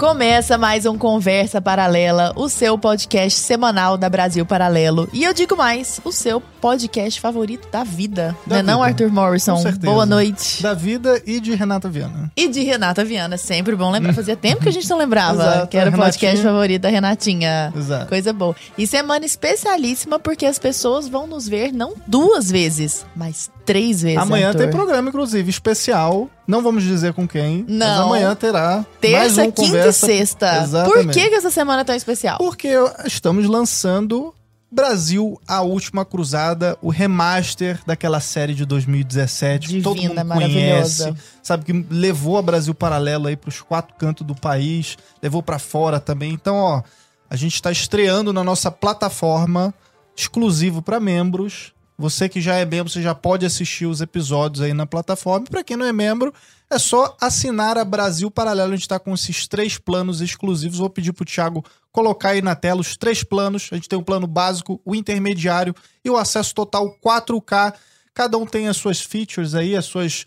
Começa mais um Conversa Paralela, o seu podcast semanal da Brasil Paralelo. E eu digo mais, o seu podcast favorito da vida. Da não é não, vida. Arthur Morrison? Boa noite. Da vida e de Renata Viana. E de Renata Viana, sempre bom lembrar. Fazia tempo que a gente não lembrava Exato, que era o podcast favorito da Renatinha. Exato. Coisa boa. E semana especialíssima porque as pessoas vão nos ver não duas vezes, mas três vezes. Amanhã Arthur. tem programa, inclusive, especial. Não vamos dizer com quem. Mas Não. amanhã terá mais Terça, um quinta conversa. e sexta. Exatamente. Por que, que essa semana é tão especial? Porque estamos lançando Brasil, a última cruzada, o remaster daquela série de 2017 que todo Divina, mundo conhece, sabe que levou a Brasil Paralelo aí pros quatro cantos do país, levou pra fora também. Então, ó, a gente está estreando na nossa plataforma exclusivo para membros. Você que já é membro, você já pode assistir os episódios aí na plataforma. Para quem não é membro, é só assinar a Brasil Paralelo. A gente está com esses três planos exclusivos. Vou pedir pro Thiago colocar aí na tela os três planos. A gente tem o plano básico, o intermediário e o acesso total 4K. Cada um tem as suas features aí, as suas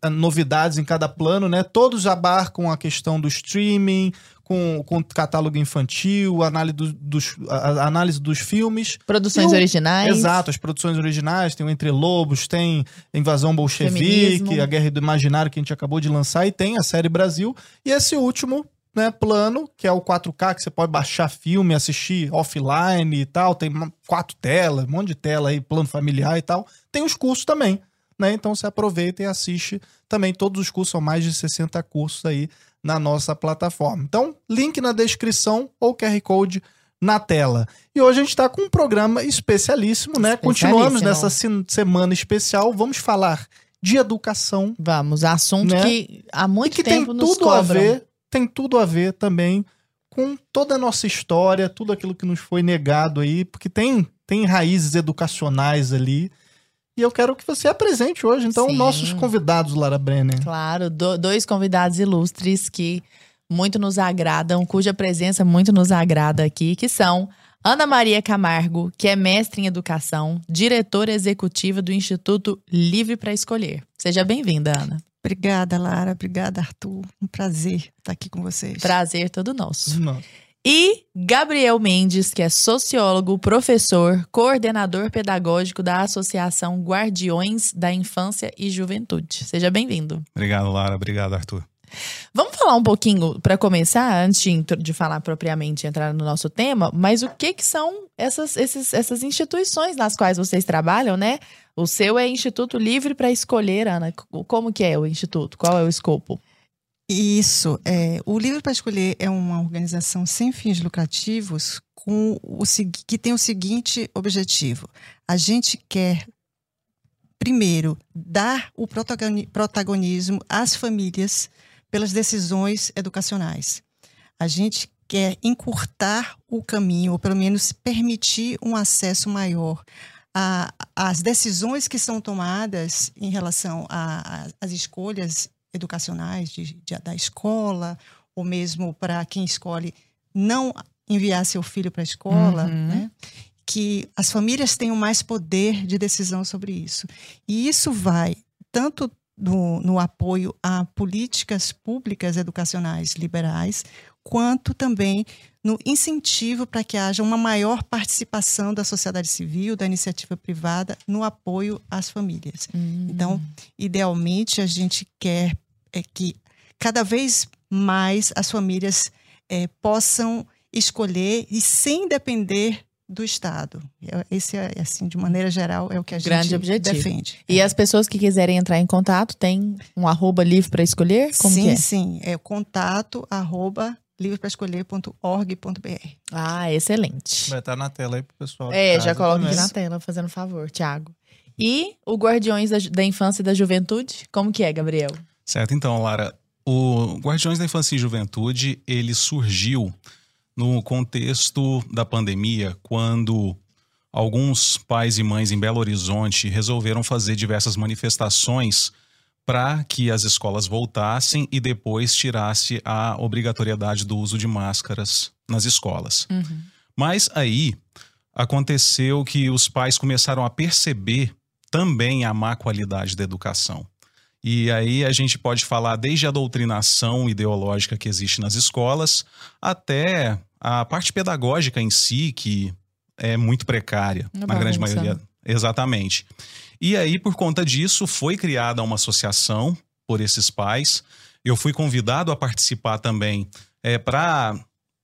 ah, novidades em cada plano, né? Todos abarcam a questão do streaming, com, com catálogo infantil, análise, do- dos, a, análise dos filmes. Produções o- originais. Exato, as produções originais, tem o Entre Lobos, tem Invasão Bolchevique, Feminismo. a Guerra do Imaginário que a gente acabou de lançar, e tem a série Brasil. E esse último né, plano, que é o 4K, que você pode baixar filme, assistir offline e tal, tem quatro telas, um monte de tela aí, plano familiar e tal. Tem os cursos também, né? Então você aproveita e assiste também todos os cursos, são mais de 60 cursos aí na nossa plataforma. Então, link na descrição ou QR Code na tela. E hoje a gente está com um programa especialíssimo, né? Continuamos Especialíssimo. nessa se- semana especial. Vamos falar de educação Vamos, assunto Né? que há e muito que tem tempo nos tudo a ver, tem tudo a ver também com toda a nossa história, tudo aquilo que nos foi negado aí, porque tem tem raízes educacionais ali. E eu quero que você apresente hoje, então, Sim. nossos convidados, Lara Brenner. Claro, do- dois convidados ilustres que muito nos agradam, cuja presença muito nos agrada aqui, que são Ana Maria Camargo, que é mestre em educação, diretora executiva do Instituto Livre para Escolher. Seja bem-vinda, Ana. Obrigada, Lara. Obrigada, Arthur. Um prazer estar aqui com vocês. Prazer todo nosso. Não. E Gabriel Mendes, que é sociólogo, professor, coordenador pedagógico da Associação Guardiões da Infância e Juventude. Seja bem-vindo. Obrigado, Lara. Obrigado, Arthur. Vamos falar um pouquinho, para começar, antes de, falar propriamente, entrar no nosso tema, mas o que que são essas, esses- essas instituições nas quais vocês trabalham, né? O seu é Instituto Livre para Escolher, Ana. Como que é o Instituto? Qual é o escopo? Isso. É, o Livre para Escolher é uma organização sem fins lucrativos com o, que tem o seguinte objetivo. A gente quer, primeiro, dar o protagoni- protagonismo às famílias pelas decisões educacionais. A gente quer encurtar o caminho, ou pelo menos permitir um acesso maior às decisões que são tomadas em relação às escolhas educacionais de- de- da escola, ou mesmo para quem escolhe não enviar seu filho para a escola, Uhum. né? que as famílias tenham mais poder de decisão sobre isso. E isso vai tanto no, no apoio a políticas públicas educacionais liberais, quanto também no incentivo para que haja uma maior participação da sociedade civil, da iniciativa privada, no apoio às famílias. Então, idealmente, a gente quer é, que cada vez mais as famílias é, possam escolher e sem depender do Estado. É- Esse, é, assim, de maneira geral, é o que a Grande gente objetivo. defende. E as pessoas que quiserem entrar em contato, tem um arroba livre para escolher? Como sim, que é? sim. É contato arroba livrepraescolher.org.br. Ah, excelente. Vai estar na tela aí pro pessoal. É, já coloca aqui na tela, fazendo favor, Thiago. E o Guardiões da, da Infância e da Juventude, como que é, Gabriel? Certo, então, Lara, o Guardiões da Infância e Juventude, ele surgiu no contexto da pandemia, quando alguns pais e mães em Belo Horizonte resolveram fazer diversas manifestações para que as escolas voltassem e depois tirasse a obrigatoriedade do uso de máscaras nas escolas. Mas aí aconteceu que os pais começaram a perceber também a má qualidade da educação. E aí a gente pode falar desde a doutrinação ideológica que existe nas escolas até a parte pedagógica em si, que é muito precária, Uma na grande maioria. Exatamente. E aí, por conta disso, foi criada uma associação por esses pais. Eu fui convidado a participar também é, para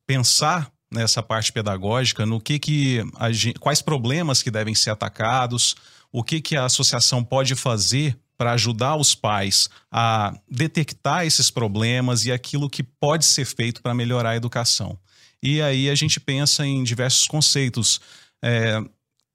pensar nessa parte pedagógica, no que que a gen- quais problemas que devem ser atacados, o que que a associação pode fazer para ajudar os pais a detectar esses problemas e aquilo que pode ser feito para melhorar a educação. E aí a gente pensa em diversos conceitos é,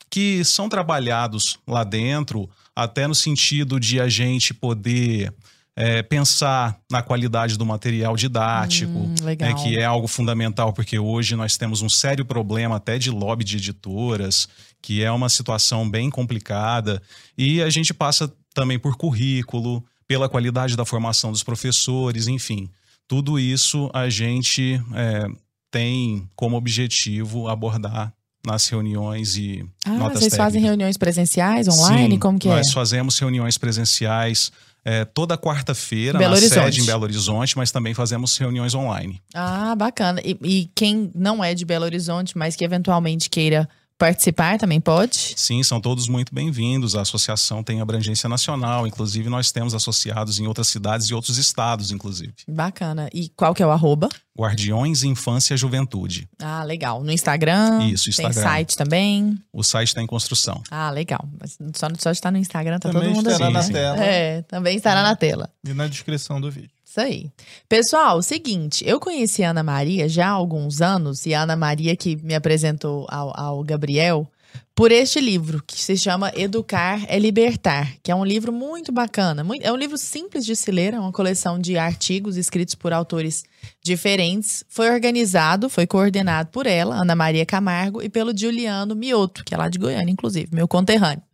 que são trabalhados lá dentro, até no sentido de a gente poder é, pensar na qualidade do material didático, Hum, né, que é algo fundamental, porque hoje nós temos um sério problema até de lobby de editoras, que é uma situação bem complicada, e a gente passa também por currículo, pela qualidade da formação dos professores, enfim. Tudo isso a gente é, tem como objetivo abordar nas reuniões e Ah, notas vocês fazem técnicas. reuniões presenciais, online? Sim, Como que é? nós fazemos reuniões presenciais é, toda quarta-feira na Horizonte. sede em Belo Horizonte, mas também fazemos reuniões online. Ah, bacana. E, e quem não é de Belo Horizonte, mas que eventualmente queira participar, também pode? Sim, são todos muito bem-vindos. A associação tem abrangência nacional, inclusive nós temos associados em outras cidades e outros estados, inclusive. Bacana. E qual que é o arroba? Guardiões Infância e Juventude. Ah, legal. No Instagram? Isso, Tem Instagram. site também? O site está em construção. Ah, legal. Mas só, só está no Instagram, tá Também todo mundo estará assim. na sim. tela É, também estará na tela. e na descrição do vídeo. Isso aí. Pessoal, seguinte, eu conheci a Ana Maria já há alguns anos, e a Ana Maria que me apresentou ao, ao Gabriel por este livro, que se chama Educar é Libertar, que é um livro muito bacana. É um livro simples de se ler, é uma coleção de artigos escritos por autores diferentes. Foi organizado, foi coordenado por ela, Ana Maria Camargo, e pelo Juliano Mioto, que é lá de Goiânia, inclusive, meu conterrâneo.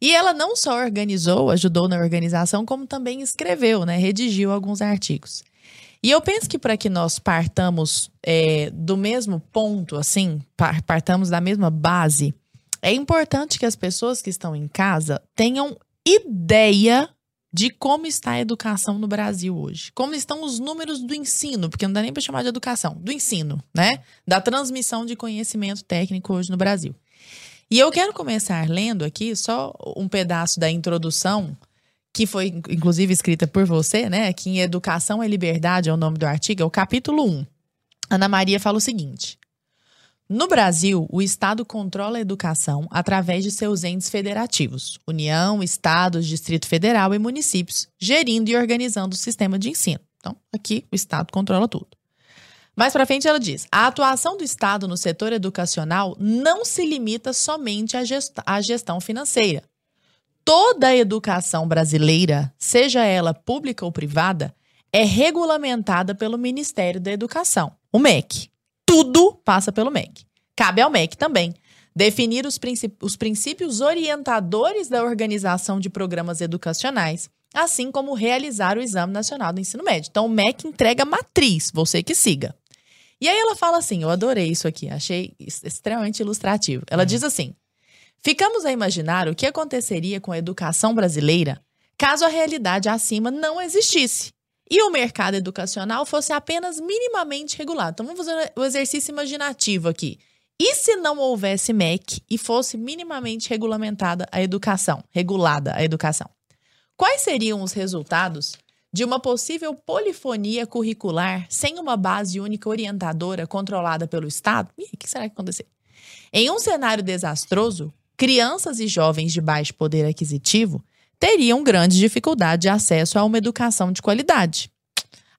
E ela não só organizou, ajudou na organização, como também escreveu, né? Redigiu alguns artigos. E eu penso que para que nós partamos é, do mesmo ponto, assim, par- partamos da mesma base, é importante que as pessoas que estão em casa tenham ideia de como está a educação no Brasil hoje. Como estão os números do ensino, porque não dá nem para chamar de educação, do ensino, né? Da transmissão de conhecimento técnico hoje no Brasil. E eu quero começar lendo aqui só um pedaço da introdução, que foi inclusive escrita por você, né? Que em Educação é Liberdade é o nome do artigo, é o capítulo 1. Ana Maria fala o seguinte: No Brasil, o Estado controla a educação através de seus entes federativos, União, Estados, Distrito Federal e municípios, gerindo e organizando o sistema de ensino. Então, aqui o Estado controla tudo. Mais para frente ela diz: a atuação do Estado no setor educacional não se limita somente à gest- à gestão financeira. Toda a educação brasileira, seja ela pública ou privada, é regulamentada pelo Ministério da Educação, o MEC. Tudo passa pelo MEC. Cabe ao MEC também definir os, os princípios orientadores da organização de programas educacionais, assim como realizar o Exame Nacional do Ensino Médio. Então, o MEC entrega matriz, você que siga. E aí ela fala assim: eu adorei isso aqui, achei extremamente ilustrativo. Ela diz assim: ficamos a imaginar o que aconteceria com a educação brasileira caso a realidade acima não existisse e o mercado educacional fosse apenas minimamente regulado. Então vamos fazer o exercício imaginativo aqui. E se não houvesse MEC e fosse minimamente regulamentada a educação, regulada a educação? Quais seriam os resultados de uma possível polifonia curricular sem uma base única orientadora controlada pelo Estado? Ih, o que será que vai acontecer? Em um cenário desastroso, crianças e jovens de baixo poder aquisitivo teriam grande dificuldade de acesso a uma educação de qualidade.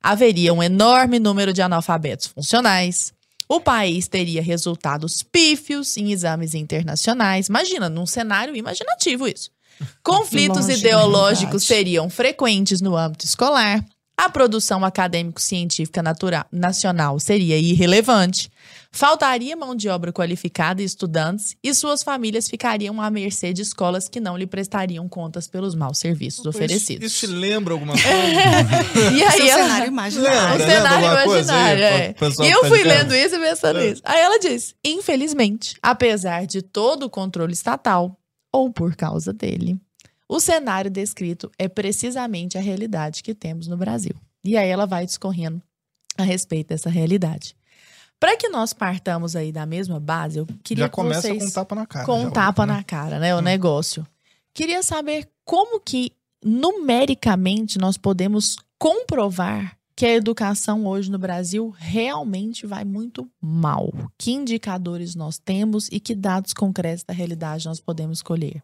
Haveria um enorme número de analfabetos funcionais. O país teria resultados pífios em exames internacionais. Imagina, num cenário imaginativo isso. Conflitos ideológicos seriam frequentes no âmbito escolar. A produção acadêmico-científica nacional seria irrelevante. Faltaria mão de obra qualificada e estudantes, e suas famílias ficariam à mercê de escolas que não lhe prestariam contas pelos maus serviços oferecidos. Isso, isso te lembra alguma coisa? E aí é o ela- cenário o imaginário. Lembra, cenário coisa aí, imaginário, é. E eu tá fui lendo isso e pensando É. nisso. Aí ela diz: infelizmente, apesar de todo o controle estatal, ou por causa dele, O cenário descrito é precisamente a realidade que temos no Brasil. E aí ela vai discorrendo a respeito dessa realidade. Para que nós partamos aí da mesma base, eu queria Já começa que vocês com um tapa na cara. com um tapa né? na cara, né? O Hum. negócio. Queria saber como que numericamente nós podemos comprovar que a educação hoje no Brasil realmente vai muito mal. Que indicadores nós temos e que dados concretos da realidade nós podemos colher?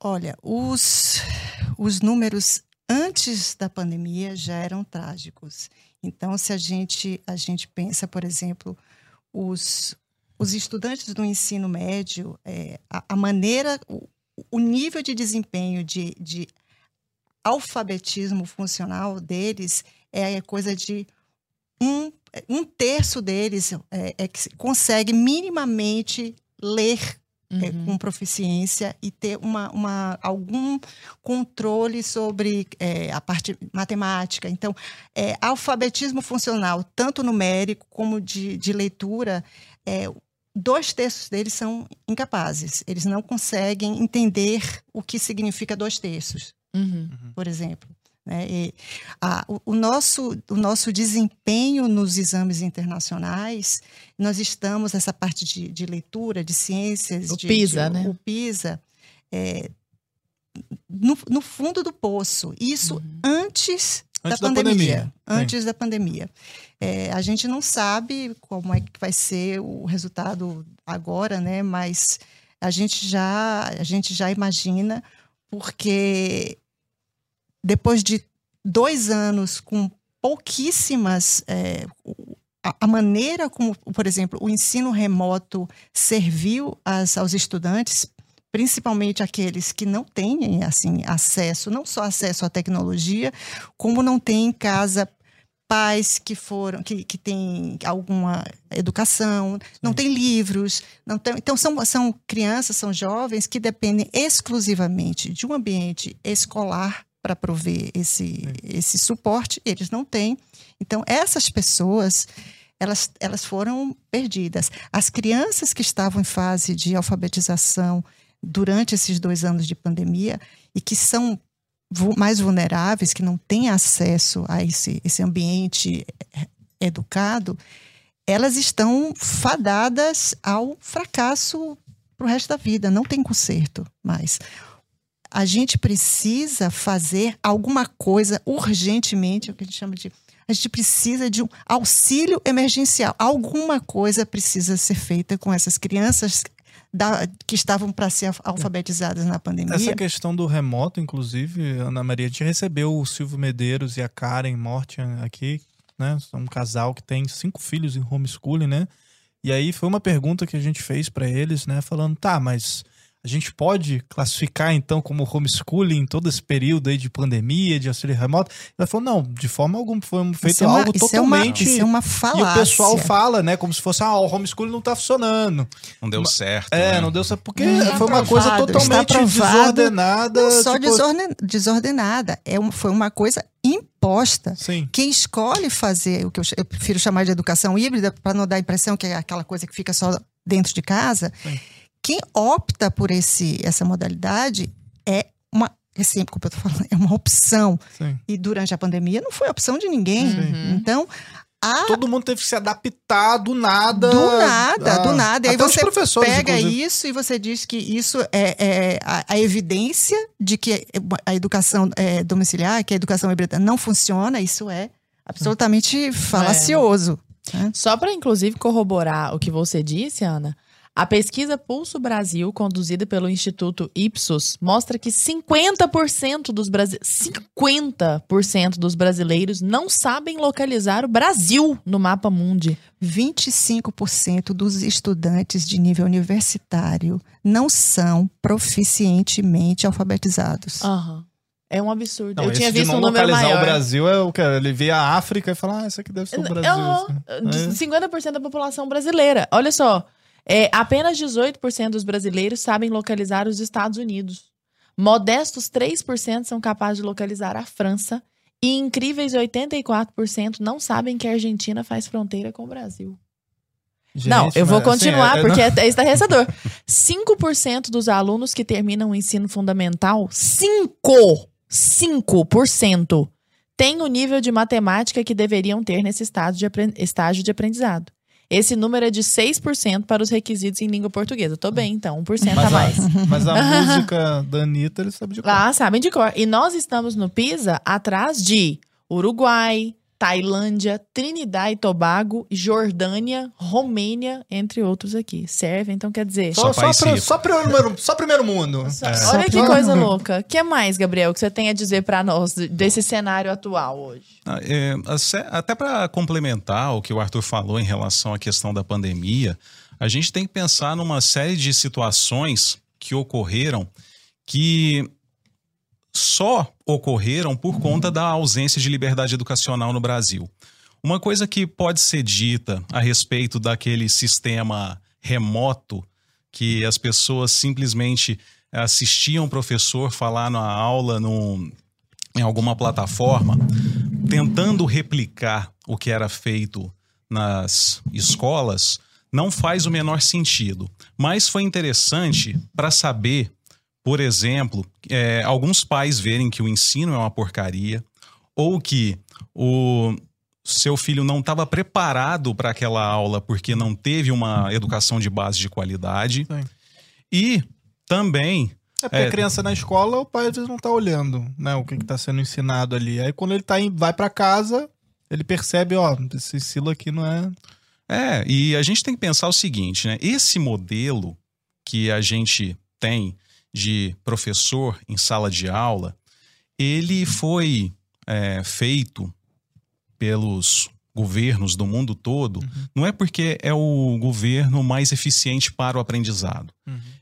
Olha, os, os números antes da pandemia já eram trágicos. Então, se a gente, a gente pensa, por exemplo, os, os estudantes do ensino médio, é, a, a maneira, o, o nível de desempenho de, de alfabetismo funcional deles é coisa de um, um terço deles é, é que consegue minimamente ler é, Uhum. com proficiência e ter uma, uma, algum controle sobre é, a parte matemática. Então, é, alfabetismo funcional, tanto numérico como de, de leitura, é, dois terços deles são incapazes. Eles não conseguem entender o que significa dois terços Uhum. por exemplo. Né? E, a- o, o nosso, o nosso desempenho nos exames internacionais, nós estamos, essa parte de, de leitura, de ciências, O de, PISA, de- né? o PISA, é, no, no fundo do poço. Isso Uhum. antes, Antes da da pandemia. pandemia. Antes da pandemia. É, a gente não sabe como é que vai ser o resultado agora, né? Mas a gente já, a gente já imagina, porque depois de dois anos com pouquíssimas. é, a, maneira como, por exemplo, o ensino remoto serviu às- aos estudantes, principalmente aqueles que não têm assim acesso, não só acesso à tecnologia, como não têm em casa pais que foram que, que têm alguma educação, não têm livros, não tem, então são, são crianças, são jovens que dependem exclusivamente de um ambiente escolar para prover esse, esse suporte, eles não têm. Então essas pessoas elas, elas foram perdidas. As crianças que estavam em fase de alfabetização durante esses dois anos de pandemia e que são mais vulneráveis, que não têm acesso a esse, esse ambiente eh, educado, elas estão fadadas ao fracasso para o resto da vida, não tem conserto mais. A gente precisa fazer alguma coisa urgentemente, é o que a gente chama de. A gente precisa de um auxílio emergencial. Alguma coisa precisa ser feita com essas crianças da- que estavam para ser alf- alfabetizadas na pandemia. Essa questão do remoto, inclusive, Ana Maria, a gente recebeu o Silvio Medeiros e a Karen Mortian aqui, né? São um casal que tem cinco filhos em homeschooling, né? E aí foi uma pergunta que a gente fez para eles, né? Falando, tá, mas a gente pode classificar então como homeschooling todo esse período aí de pandemia, de auxílio remoto? Ela falou, não, de forma alguma foi feito Isso é uma- algo isso é uma- totalmente. isso é uma e falácia. o pessoal fala, né? Como se fosse, ah, o homeschooling não tá funcionando. Não deu certo. É, né? não deu certo, porque Está foi uma coisa totalmente desordenada. Não só tipo, desorden- desordenada, é um- foi uma coisa imposta. Sim. Quem escolhe fazer o que eu, eu prefiro chamar de educação híbrida, para não dar a impressão que é aquela coisa que fica só dentro de casa, Sim. Quem opta por esse, essa modalidade é uma. É sempre, como eu tô falando, é uma opção. Sim. E durante a pandemia não foi opção de ninguém. Uhum. Então, a, Todo mundo teve que se adaptar do nada. do nada, a- do nada. E aí você pega inclusive. isso e você diz que isso é, é a, a evidência de que a educação é, domiciliar, que a educação híbrida não funciona, isso é absolutamente falacioso. Só para, inclusive, corroborar o que você disse, Ana, a pesquisa Pulso Brasil, conduzida pelo Instituto Ipsos, mostra que 50% dos, brasi 50% dos brasileiros não sabem localizar o Brasil no mapa mundi. 25% dos estudantes de nível universitário não são proficientemente alfabetizados. Aham. É um absurdo. Não, Eu tinha visto não um número localizar maior. o Brasil é o que ele vê a África e fala, ah, isso aqui deve ser o Brasil. Aham. É. 50% da população brasileira. Olha só, é, apenas 18% dos brasileiros sabem localizar os Estados Unidos. Modestos 3% são capazes de localizar a França. E incríveis 84% não sabem que a Argentina faz fronteira com o Brasil. Gente, Não, eu vou assim, continuar, é- é- porque é, é estarrecedor. 5% dos alunos que terminam o ensino fundamental, 5, 5% têm o nível de matemática que deveriam ter nesse estágio de, estágio de aprendizado. Esse número é de 6% para os requisitos em língua portuguesa. Tô bem, então, 1% a Mas mais. a, mas a música da Anitta, ele sabe de qual. Ah, sabem de cor. E nós estamos no PISA atrás de Uruguai, Tailândia, Trinidad e Tobago, Jordânia, Romênia, entre outros aqui. Serve, então quer dizer. Só Só, só, só primeiro, só primeiro mundo. Só- É. Olha que coisa louca. O que mais, Gabriel, que você tem a dizer pra nós de- desse cenário atual hoje? Ah, é, até para complementar o que o Arthur falou em relação à questão da pandemia, a gente tem que pensar numa série de situações que ocorreram que só ocorreram por conta da ausência de liberdade educacional no Brasil. Uma coisa que pode ser dita a respeito daquele sistema remoto que as pessoas simplesmente assistiam o professor falar na aula em alguma plataforma, tentando replicar o que era feito nas escolas, não faz o menor sentido. Mas foi interessante para saber, por exemplo, é, alguns pais verem que o ensino é uma porcaria, ou que o seu filho não estava preparado para aquela aula porque não teve uma educação de base de qualidade. Sim. E também É porque É. a criança na escola, o pai às vezes não tá olhando, né, o que, que tá sendo ensinado ali. Aí quando ele tá em, vai pra casa, ele percebe, ó, esse estilo aqui não é. É, e a gente tem que pensar o seguinte, né? Esse modelo que a gente tem de professor em sala de aula, ele foi é, feito pelos governos do mundo todo, não é porque é o governo mais eficiente para o aprendizado.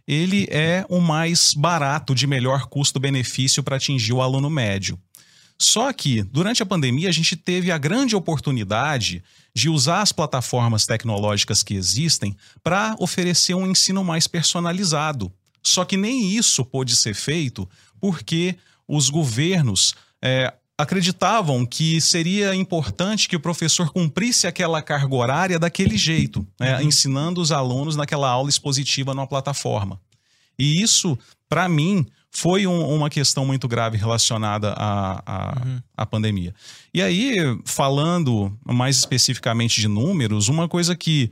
Ele é o mais barato, de melhor custo-benefício para atingir o aluno médio. Só que, durante a pandemia, a gente teve a grande oportunidade de usar as plataformas tecnológicas que existem para oferecer um ensino mais personalizado. Só que nem isso pôde ser feito porque os governos é, acreditavam que seria importante que o professor cumprisse aquela carga horária daquele jeito, né, ensinando os alunos naquela aula expositiva numa plataforma. E isso, para mim, foi um- uma questão muito grave relacionada à, à, à pandemia. E aí, falando mais especificamente de números, uma coisa que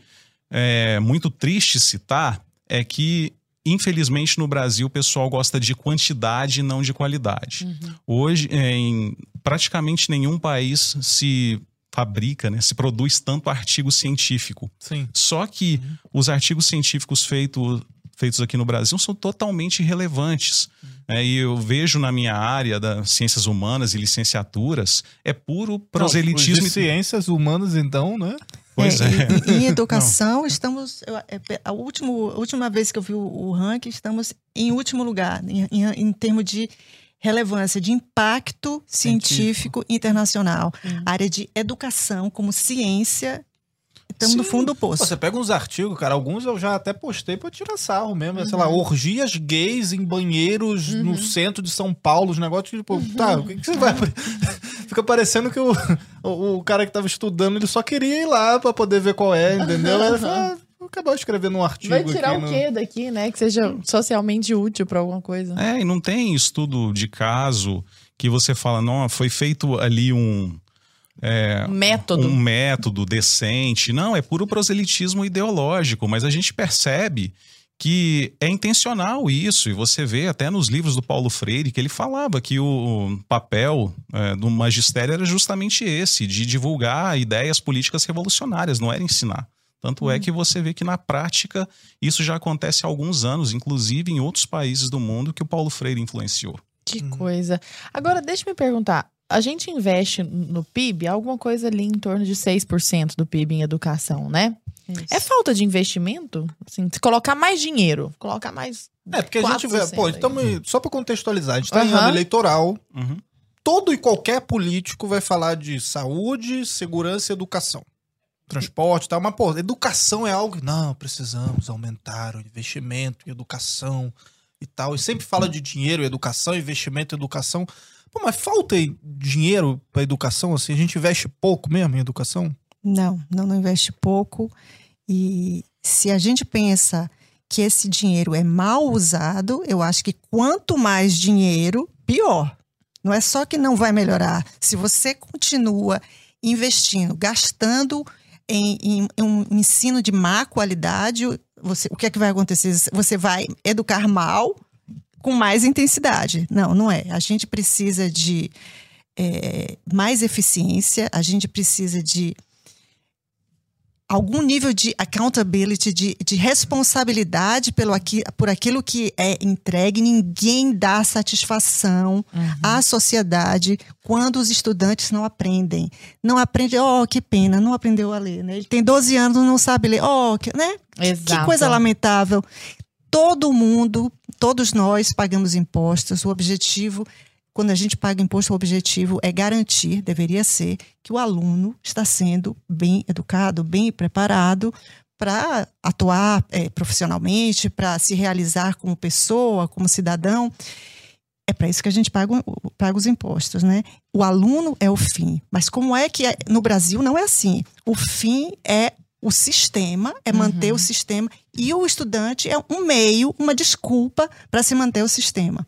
é muito triste citar é que, infelizmente, no Brasil o pessoal gosta de quantidade e não de qualidade. Hoje, é, em praticamente nenhum país se fabrica, né, se produz tanto artigo científico. Sim. Só que os artigos científicos feito, feitos aqui no Brasil são totalmente irrelevantes. né? e eu vejo na minha área das ciências humanas e licenciaturas, é puro proselitismo. Não, de ciências humanas, então, né? Pois é. e- e- Em educação, estamos. eu- é, A, último, a última vez que eu vi o, o ranking, estamos em último lugar, em, em, em termos de relevância, de impacto científico, internacional. Área de educação como ciência, estamos no fundo do poço. Você pega uns artigos, cara, alguns eu já até postei pra tirar sarro mesmo. Sei lá, orgias gays em banheiros no centro de São Paulo, os negócios, tipo, tá, o que, que você vai. Fica parecendo que o, o, o cara que tava estudando, ele só queria ir lá pra poder ver qual é, entendeu? Aí fala, ah, vou acabar escrevendo um artigo. Vai tirar aqui o no- quê daqui, né? Que seja socialmente útil pra alguma coisa. É, e não tem estudo de caso que você fala, não, foi feito ali um, é, Método. um método decente. Não, é puro proselitismo ideológico, mas a gente percebe que é intencional isso, e você vê até nos livros do Paulo Freire que ele falava que o papel é, do magistério era justamente esse, de divulgar ideias políticas revolucionárias, não era ensinar. Tanto é que você vê que na prática isso já acontece há alguns anos, inclusive em outros países do mundo que o Paulo Freire influenciou. Que coisa. Agora, deixa eu me perguntar. A gente investe no PIB alguma coisa ali em torno de 6% do PIB em educação, né? É falta de investimento? Assim, se colocar mais dinheiro, colocar mais. É, porque a gente vê, 4% pô, tamo, só pra contextualizar, a gente tá em Aham. ano eleitoral, Uhum. todo e qualquer político vai falar de saúde, segurança e educação. Transporte e tal, mas, pô, educação é algo que, não, precisamos aumentar o investimento em educação e tal. E sempre fala de dinheiro, educação, investimento, educação. Pô, mas falta dinheiro pra educação, assim? A gente investe pouco mesmo em educação? Não, não, não investe pouco. E se a gente pensa que esse dinheiro é mal usado, eu acho que quanto mais dinheiro, pior. Não é só que não vai melhorar. Se você continua investindo, gastando em, em, em um ensino de má qualidade, você, o que é que vai acontecer? Você vai educar mal com mais intensidade. Não, não é. A gente precisa de é, mais eficiência, a gente precisa de algum nível de accountability, de, de responsabilidade pelo aqui, por aquilo que é entregue. Ninguém dá satisfação uhum. à sociedade quando os estudantes não aprendem. Não aprendem, oh, que pena, não aprendeu a ler. Né? Ele tem 12 anos, não sabe ler. Oh, que, né? que coisa lamentável. Todo mundo, todos nós pagamos impostos. O objetivo quando a gente paga imposto, o objetivo é garantir, deveria ser, que o aluno está sendo bem educado, bem preparado para atuar é, profissionalmente, para se realizar como pessoa, como cidadão. É para isso que a gente paga, paga os impostos, né? O aluno é o fim. Mas como é que é? no Brasil não é assim? O fim é o sistema, é manter uhum. o sistema, e o estudante é um meio, uma desculpa para se manter o sistema.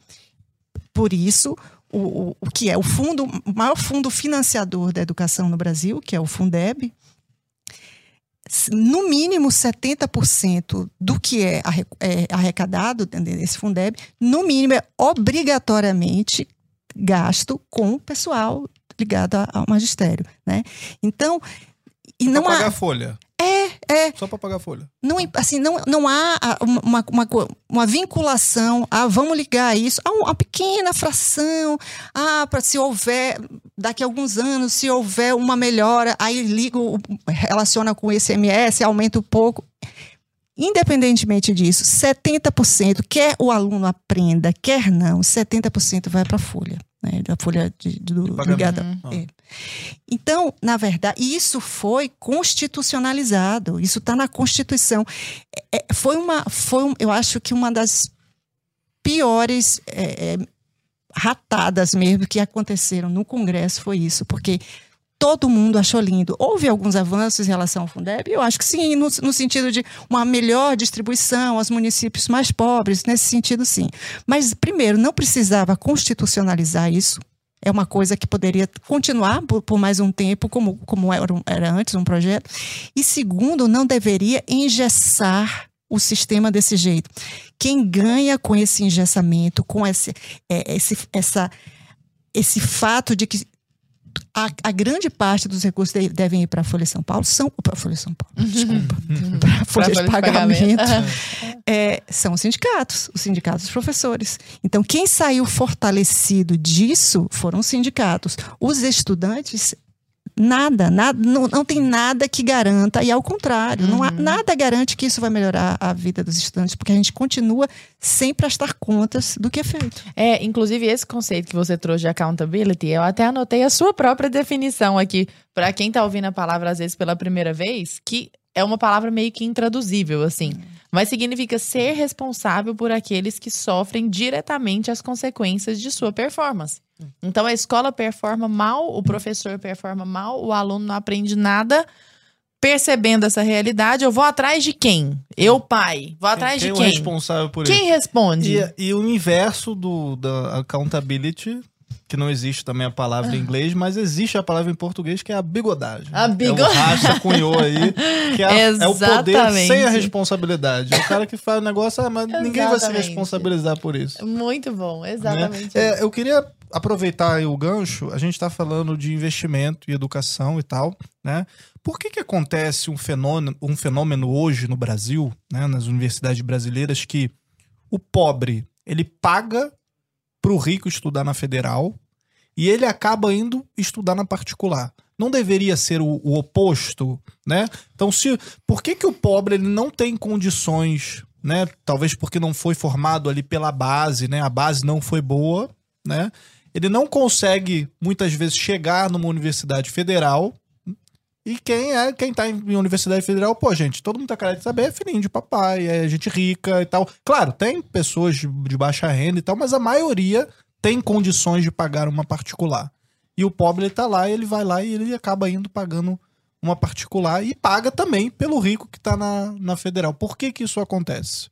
Por isso, o, o, que é o fundo, o maior fundo financiador da educação no Brasil, que é o Fundeb, no mínimo 70% do que é, é arrecadado nesse Fundeb, no mínimo é obrigatoriamente gasto com o pessoal ligado ao magistério, né? Então, e não pagar há... folha. É, é. Só para pagar folha. Não, assim, não, não há uma, uma, uma vinculação a vamos ligar isso a uma pequena fração. Ah, para se houver, daqui a alguns anos, se houver uma melhora, aí ligo, relaciona com o ICMS, aumenta um pouco. Independentemente disso, 70%, quer o aluno aprenda, quer não, 70% vai para a folha né, da folha de, do, do ligada. Uhum. É. Então, na verdade, isso foi constitucionalizado, isso está na Constituição. É, é, foi uma, foi, um, eu acho que uma das piores é, é, ratadas mesmo que aconteceram no Congresso foi isso, porque todo mundo achou lindo. Houve alguns avanços em relação ao Fundeb? Eu acho que sim, no, no, sentido de uma melhor distribuição aos municípios mais pobres, nesse sentido sim. Mas, primeiro, não precisava constitucionalizar isso. É uma coisa que poderia continuar por, por mais um tempo, como, como era, era antes um projeto. E, segundo, não deveria engessar o sistema desse jeito. Quem ganha com esse engessamento, com esse, é, esse, essa, esse fato de que a, a, grande parte dos recursos de, devem ir para a Folha São Paulo, são para a Folha São Paulo, uhum. desculpa, uhum. para a Folha, de, pagamento, pagamento. É, são os sindicatos, os sindicatos dos professores. Então, quem saiu fortalecido disso foram os sindicatos. Os estudantes Nada, nada não, não tem nada que garanta, e ao contrário, uhum. não há, uhum. nada garante que isso vai melhorar a vida dos estudantes, porque a gente continua sem prestar contas do que é feito. É, inclusive esse conceito que você trouxe de accountability, eu até anotei a sua própria definição aqui, para quem está ouvindo a palavra às vezes pela primeira vez, que é uma palavra meio que intraduzível, assim. Uhum. Mas significa ser responsável por aqueles que sofrem diretamente as consequências de sua performance. Então a escola performa mal, o professor performa mal, o aluno não aprende nada. Percebendo essa realidade, eu vou atrás de quem? Eu, pai. Vou atrás quem, de quem? Quem é responsável por quem isso? Quem responde? E, e, o inverso do, da accountability que não existe também a palavra em inglês, mas existe a palavra em português que é a bigodagem. A bigodagem. É o Racha cunhou aí, que é, é, o poder sem a responsabilidade. É o cara que faz o negócio, ah, mas Exatamente. ninguém vai se responsabilizar por isso. Muito bom, exatamente. Né? É, eu queria aproveitar o gancho, a gente está falando de investimento e educação e tal, né? Por que, que acontece um fenômeno, um fenômeno hoje no Brasil, né, nas universidades brasileiras, que o pobre ele paga para o rico estudar na federal e ele acaba indo estudar na particular. Não deveria ser o, o oposto, né? Então, se por que, que o pobre ele não tem condições, né? Talvez porque não foi formado ali pela base, né? A base não foi boa, né? Ele não consegue muitas vezes chegar numa universidade federal. E quem é, quem tá em universidade federal, pô, gente, todo mundo tá querendo saber, é filhinho de papai, é gente rica e tal. Claro, tem pessoas de, baixa renda e tal, mas a maioria tem condições de pagar uma particular. E o pobre ele tá lá, ele vai lá e ele acaba indo pagando uma particular e paga também pelo rico que está na, na federal. Por que, que isso acontece?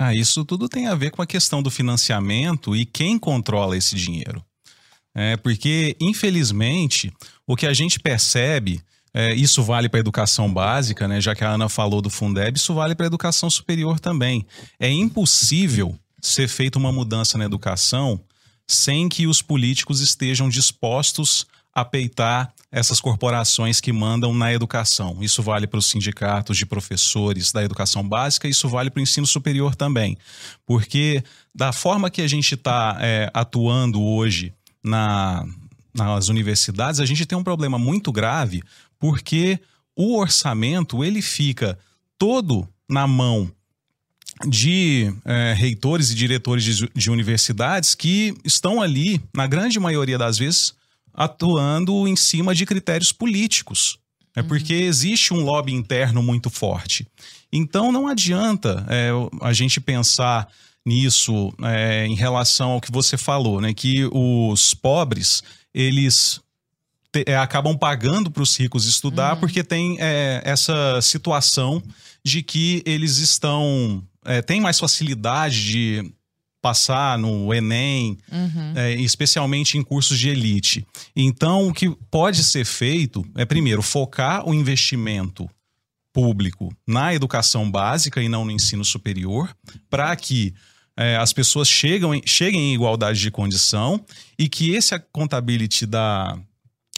Ah, isso tudo tem a ver com a questão do financiamento e quem controla esse dinheiro. É, porque, infelizmente, o que a gente percebe, é, isso vale para a educação básica, né, já que a Ana falou do Fundeb, isso vale para a educação superior também. É impossível ser feita uma mudança na educação sem que os políticos estejam dispostos a peitar essas corporações que mandam na educação. Isso vale para os sindicatos de professores da educação básica, isso vale para o ensino superior também. Porque da forma que a gente está é, atuando hoje na, nas universidades, a gente tem um problema muito grave, porque o orçamento ele fica todo na mão de é, reitores e diretores de, de universidades que estão ali, na grande maioria das vezes, atuando em cima de critérios políticos. É uhum. porque existe um lobby interno muito forte. Então não adianta é, a gente pensar nisso é, em relação ao que você falou, né? Que os pobres eles te, é, acabam pagando para os ricos estudar uhum. porque tem é, essa situação de que eles estão é, têm mais facilidade de passar no Enem, uhum. é, especialmente em cursos de elite. Então, o que pode ser feito é, primeiro, focar o investimento público na educação básica e não no ensino superior, para que é, as pessoas chegam em, cheguem em igualdade de condição e que esse accountability da,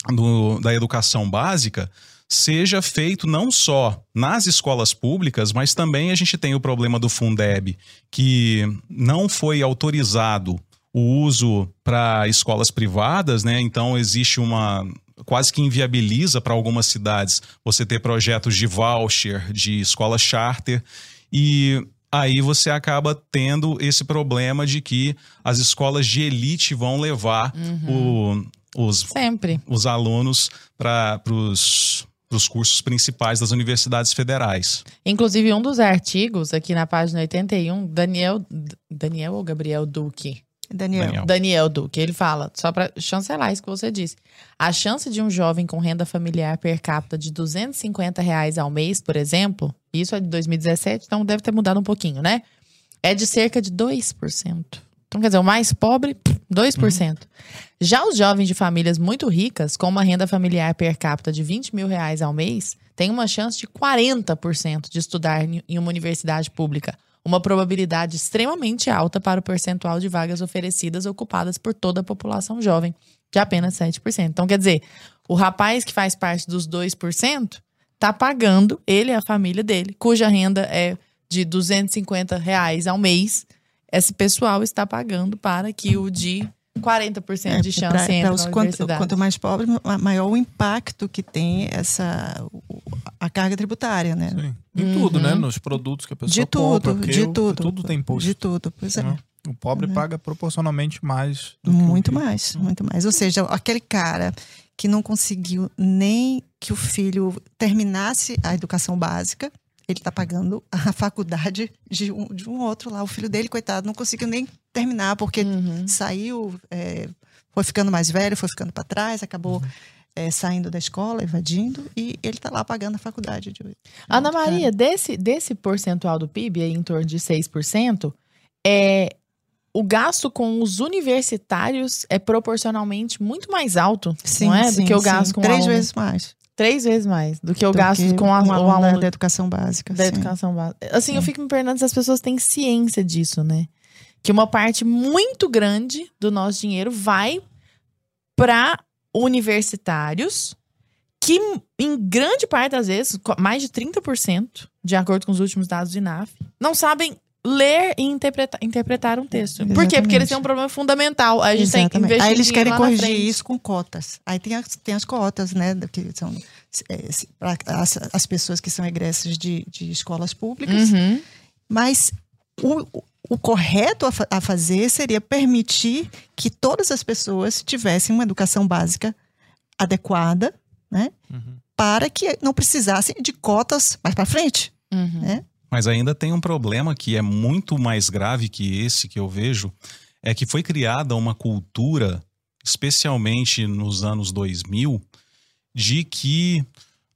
do, da educação básica seja feito não só nas escolas públicas, mas também a gente tem o problema do Fundeb, que não foi autorizado o uso para escolas privadas, né? Então existe uma quase que inviabiliza para algumas cidades você ter projetos de voucher, de escola charter e aí você acaba tendo esse problema de que as escolas de elite vão levar uhum. o, os, Sempre. os alunos para os para os cursos principais das universidades federais. Inclusive, um dos artigos aqui na página 81, Daniel, Daniel ou Gabriel Duque? Daniel. Daniel. Daniel Duque, ele fala, só para chancelar isso que você disse. A chance de um jovem com renda familiar per capita de 250 reais ao mês, por exemplo, isso é de 2017, então deve ter mudado um pouquinho, né? É de cerca de 2%. Então, quer dizer, o mais pobre, 2%. Uhum. Já os jovens de famílias muito ricas, com uma renda familiar per capita de 20 mil reais ao mês, têm uma chance de 40% de estudar em uma universidade pública. Uma probabilidade extremamente alta para o percentual de vagas oferecidas ocupadas por toda a população jovem, de apenas 7%. Então, quer dizer, o rapaz que faz parte dos 2% está pagando, ele e a família dele, cuja renda é de 250 reais ao mês, esse pessoal está pagando para que o de 40% é, de chance pra, entre pra os na quanto, quanto, mais pobre, maior o impacto que tem essa a carga tributária, né? Sim. Em uhum. tudo, né? Nos produtos que a pessoa de tudo, compra. De tudo. Tudo tem imposto. De tudo, pois é. O pobre uhum. paga proporcionalmente mais. muito mais, uhum. muito mais. Ou seja, aquele cara que não conseguiu nem que o filho terminasse a educação básica, ele está pagando a faculdade de um, de um outro lá. O filho dele, coitado, não conseguiu nem terminar, porque uhum. saiu, é, foi ficando mais velho, foi ficando para trás, acabou. Uhum. É, saindo da escola, evadindo, e ele está lá pagando a faculdade. De, de Ana Maria, desse, desse percentual do PIB, aí, em torno de 6%, é, o gasto com os universitários é proporcionalmente muito mais alto, sim, não é? Sim, do que o gasto sim. com Três vezes mais. Três vezes mais do que eu gasto que com a, um aluno, aluno da, educação básica. Da sim. educação básica. Assim, sim. eu fico me perguntando se as pessoas têm ciência disso, né? Que uma parte muito grande do nosso dinheiro vai para universitários, que em grande parte das vezes, mais de 30%, de acordo com os últimos dados do INAF, não sabem ler e interpretar, interpretar um texto. Exatamente. Por quê? Porque eles têm um problema fundamental. A gente Exatamente. tem que investir Aí eles querem corrigir isso com cotas. Aí tem as, tem as cotas, né? Que são é, as, as pessoas que são egressas de, de escolas públicas. Uhum. Mas o, o correto a, a, fazer seria permitir que todas as pessoas tivessem uma educação básica adequada, né? Uhum. Para que não precisassem de cotas mais para frente. Uhum. Né? Mas ainda tem um problema que é muito mais grave que esse que eu vejo, é que foi criada uma cultura, especialmente nos anos 2000, de que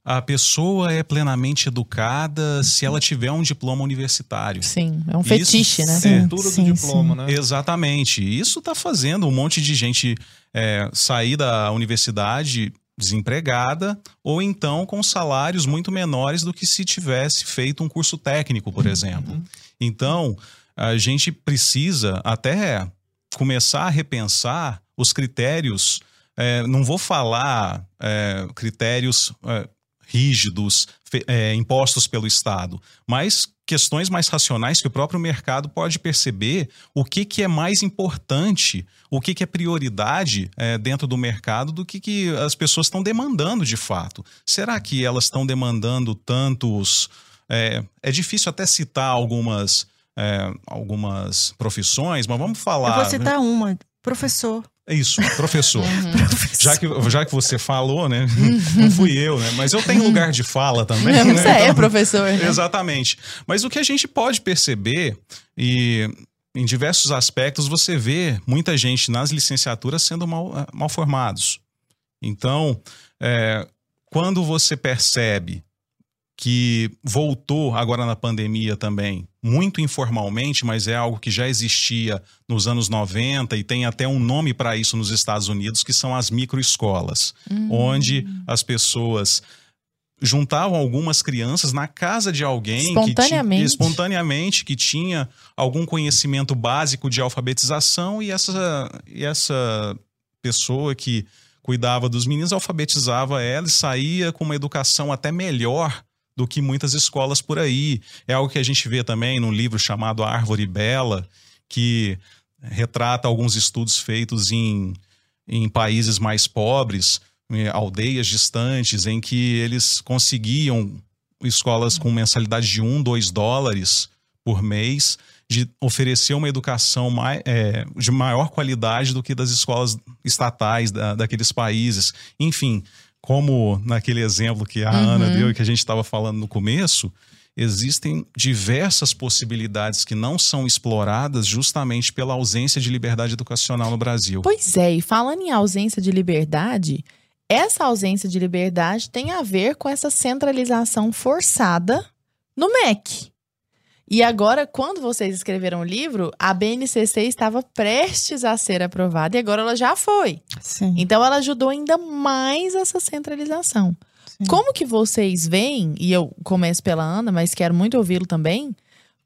a pessoa é plenamente educada se ela tiver um diploma universitário. Sim, é um fetiche, Isso, né? é, Sim, do sim, diploma, né? Exatamente. Isso está fazendo um monte de gente é, sair da universidade desempregada ou então com salários muito menores do que se tivesse feito um curso técnico, por exemplo. Então, a gente precisa até começar a repensar os critérios. é, não vou falar é, critérios é, rígidos é, impostos pelo Estado, mas questões mais racionais que o próprio mercado pode perceber o que, que é mais importante, o que, que é prioridade é, dentro do mercado do que, que as pessoas estão demandando de fato. Será que elas estão demandando tantos. É, é difícil até citar algumas, é, algumas profissões, mas vamos falar. Eu vou citar uma, professor. Isso, professor. Professor. Já que, já que você falou, né? Não fui eu, né? Mas eu tenho lugar de fala também. né? Você é Então- professor, né? Exatamente. Mas o que a gente pode perceber, e em diversos aspectos, você vê muita gente nas licenciaturas sendo mal, eh, mal formados. Então, é, quando você percebe que voltou agora na pandemia também, muito informalmente, mas é algo que já existia nos anos 90 e tem até um nome para isso nos Estados Unidos, que são as microescolas, onde as pessoas juntavam algumas crianças na casa de alguém que Espontaneamente. espontaneamente que tinha algum conhecimento básico de alfabetização e essa, e essa pessoa que cuidava dos meninos alfabetizava ela e saía com uma educação até melhor do que muitas escolas por aí. É algo que a gente vê também num livro chamado Árvore Bela, que retrata alguns estudos feitos em, em países mais pobres, aldeias distantes, em que eles conseguiam escolas com mensalidade de um, dois dólares por mês, de oferecer uma educação é, de maior qualidade do que das escolas estatais da, daqueles países. Enfim, como naquele exemplo que a Uhum. Ana deu e que a gente estava falando no começo, existem diversas possibilidades que não são exploradas justamente pela ausência de liberdade educacional no Brasil. Pois é, e falando em ausência de liberdade, essa ausência de liberdade tem a ver com essa centralização forçada no MEC. E agora, quando vocês escreveram o livro, a BNCC estava prestes a ser aprovada e agora ela já foi. Sim. Então ela ajudou ainda mais essa centralização. Sim. Como que vocês veem, e eu começo pela Ana, mas quero muito ouvi-lo também,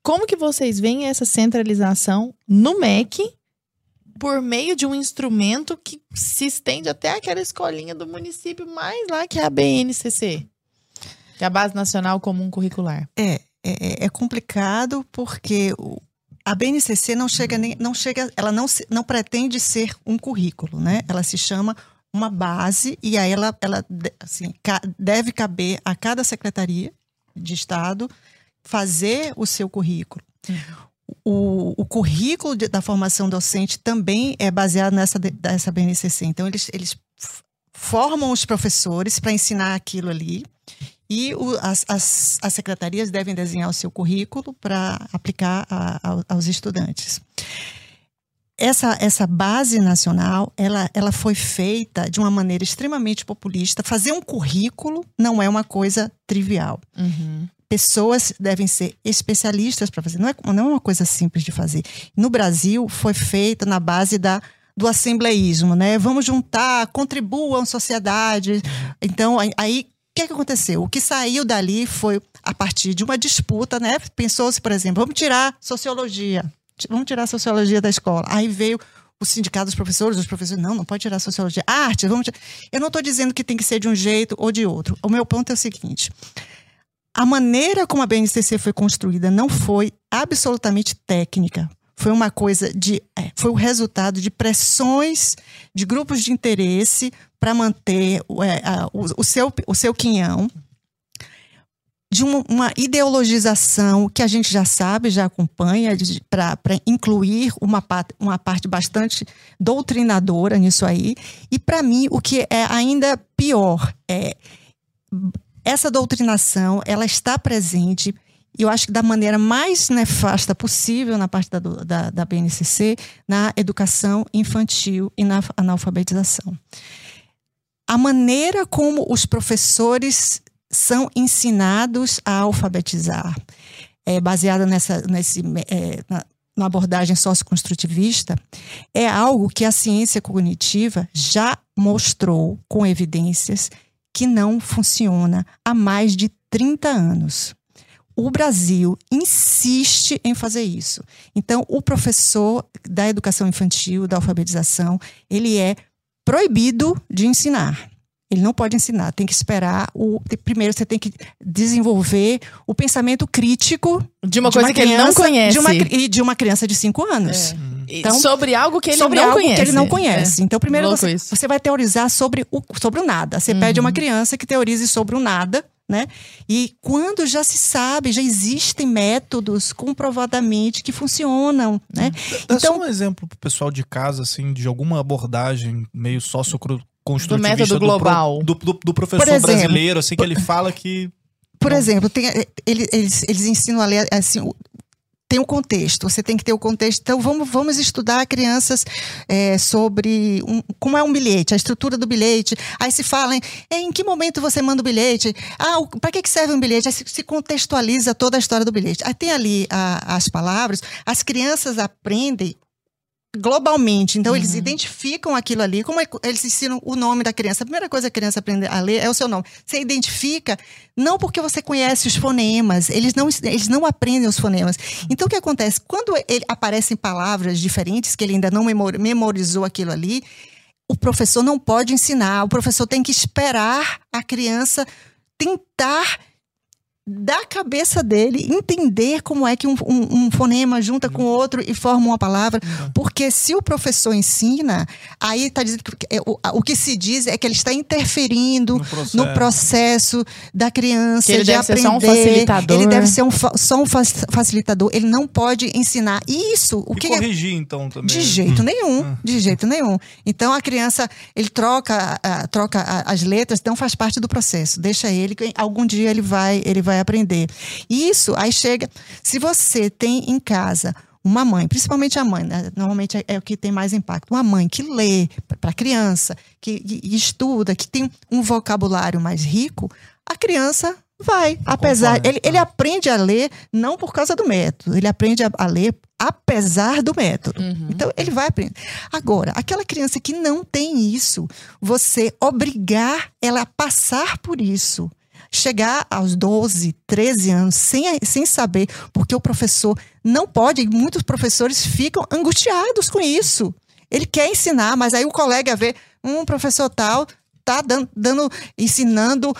como que vocês veem essa centralização no MEC por meio de um instrumento que se estende até aquela escolinha do município mais lá que é a BNCC, que é a Base Nacional Comum Curricular. É, é, é complicado porque a BNCC não chega nem, não chega, ela não, não pretende ser um currículo, né? Ela se chama uma base e aí ela, ela assim, deve caber a cada secretaria de estado fazer o seu currículo. O, o currículo de- da formação docente também é baseado nessa, de- dessa BNCC. Então, eles, eles formam os professores para ensinar aquilo ali e o- as, as, as secretarias devem desenhar o seu currículo para aplicar a- ao- aos estudantes. Essa, essa base nacional, ela, ela foi feita de uma maneira extremamente populista. Fazer um currículo não é uma coisa trivial Uhum. pessoas devem ser especialistas para fazer. Não é, não é uma coisa simples de fazer. No Brasil, foi feita na base da, do assembleísmo, né? Vamos juntar, contribuam sociedade. Então, aí- que, que aconteceu? O que saiu dali foi a partir de uma disputa, né? Pensou-se, por exemplo, vamos tirar sociologia. Vamos tirar sociologia da escola. Aí veio o sindicato dos professores, os professores, não, não pode tirar sociologia. Arte, vamos tirar. Eu não estou dizendo que tem que ser de um jeito ou de outro. O meu ponto é o seguinte: a maneira como a BNCC foi construída não foi absolutamente técnica. Foi uma coisa de. é, foi o resultado de pressões de grupos de interesse para manter o, é, a- o- o seu, o seu quinhão. De uma, uma ideologização que a gente já sabe, já acompanha, para incluir uma, uma parte bastante doutrinadora nisso aí. E, para mim, o que é ainda pior é essa doutrinação ela está presente e eu acho que da maneira mais nefasta possível na parte da, da, da BNCC, na educação infantil e na analfabetização. A maneira como os professores são ensinados a alfabetizar. É, baseada nessa, nesse, é, na, na abordagem socioconstrutivista, é algo que a ciência cognitiva já mostrou com evidências que não funciona há mais de 30 anos. O Brasil insiste em fazer isso. Então, o professor da educação infantil, da alfabetização, ele é proibido de ensinar. Ele não pode ensinar, tem que esperar o. Primeiro, você tem que desenvolver o pensamento crítico de uma de coisa uma criança, que ele não conhece. De uma, e de uma criança de 5 anos. É. Então, sobre algo que ele sobre não algo conhece. que ele não conhece. É. Então, primeiro você, você, vai teorizar sobre o, sobre o nada. Você uhum. pede a uma criança que teorize sobre o nada. Né? E quando já se sabe, já existem métodos comprovadamente que funcionam, né? Dá então, só um exemplo para o pessoal de casa, assim, de alguma abordagem meio socioconstrutivista do método global do, do, do professor exemplo, brasileiro, assim, que ele fala que por não... exemplo, tem, eles, eles ensinam a ler assim, tem o um contexto, você tem que ter o um contexto. Então, vamos, vamos estudar crianças é, sobre um, como é um bilhete, a estrutura do bilhete. Aí se fala em, em que momento você manda o bilhete, ah, para que, que serve um bilhete? Aí se, se, contextualiza toda a história do bilhete. Aí tem ali a, as palavras, as crianças aprendem globalmente. Então, uhum. eles identificam aquilo ali, como é, eles ensinam o nome da criança. A primeira coisa que a criança aprende a ler é o seu nome. Você identifica, não porque você conhece os fonemas, eles não, eles não aprendem os fonemas. Então, o que acontece? Quando ele, aparecem palavras diferentes, que ele ainda não memorizou aquilo ali, o professor não pode ensinar, o professor tem que esperar a criança tentar da cabeça dele entender como é que um, um, um fonema junta com outro e forma uma palavra. Uhum. Porque se o professor ensina, aí está dizendo que é, o, o, que se diz é que ele está interferindo no processo, no processo da criança que ele de deve aprender. Ser só um facilitador. Ele deve ser um, só um facilitador. Ele não pode ensinar isso. O e que é corrigir, é... então, também. De jeito hum. nenhum. Hum. De jeito nenhum. Então a criança, ele troca, uh, troca as letras, então faz parte do processo. Deixa ele, algum dia ele vai, ele vai aprender. Isso aí chega. Se você tem em casa uma mãe, principalmente a mãe, né? normalmente é, é, o que tem mais impacto. Uma mãe que lê para a criança, que, que, estuda, que tem um vocabulário mais rico, a criança vai. apesar, ele, ele aprende a ler não por causa do método, ele aprende a, a ler apesar do método. Uhum. Então ele vai aprender. Agora, aquela criança que não tem isso, você obrigar ela a passar por isso chegar aos 12, 13 anos sem, sem saber, porque o professor não pode, e muitos professores ficam angustiados com isso. Ele quer ensinar, mas aí o colega vê, um professor tal está dando, dando, ensinando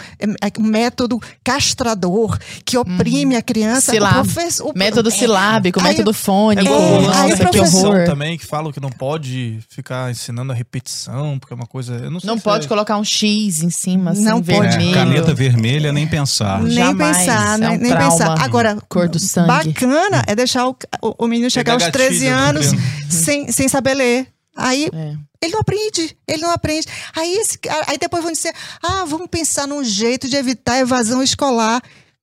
um método castrador que oprime a criança. Silab... O, método é, silábico, aí, método fônico. É, nossa, aí, que horror. também que falam que não pode ficar ensinando a repetição, porque é uma coisa. Eu não sei não pode é... colocar um X em cima, assim, não vermelho. É, caneta vermelha, nem pensar. Nem Jamais. pensar, é um nem trauma. pensar. Agora, cor do sangue. Bacana é deixar o, o menino chegar aos 13 anos sem, sem saber ler. Aí é. ele não aprende, ele não aprende. Aí, esse, aí depois vão dizer: ah, vamos pensar num jeito de evitar a evasão escolar.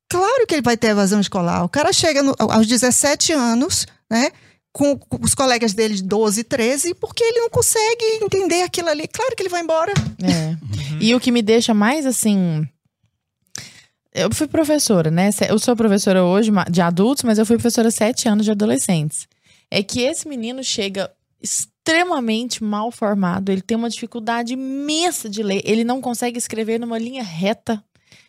Claro que ele vai ter evasão escolar. O cara chega no, aos 17 anos, né? Com, com, os colegas dele de 12, 13, porque ele não consegue entender aquilo ali. Claro que ele vai embora. É. Uhum. E o que me deixa mais assim. Eu fui professora, né? Eu sou professora hoje de adultos, mas eu fui professora sete anos de adolescentes. É que esse menino chega extremamente mal formado, ele tem uma dificuldade imensa de ler, ele não consegue escrever numa linha reta.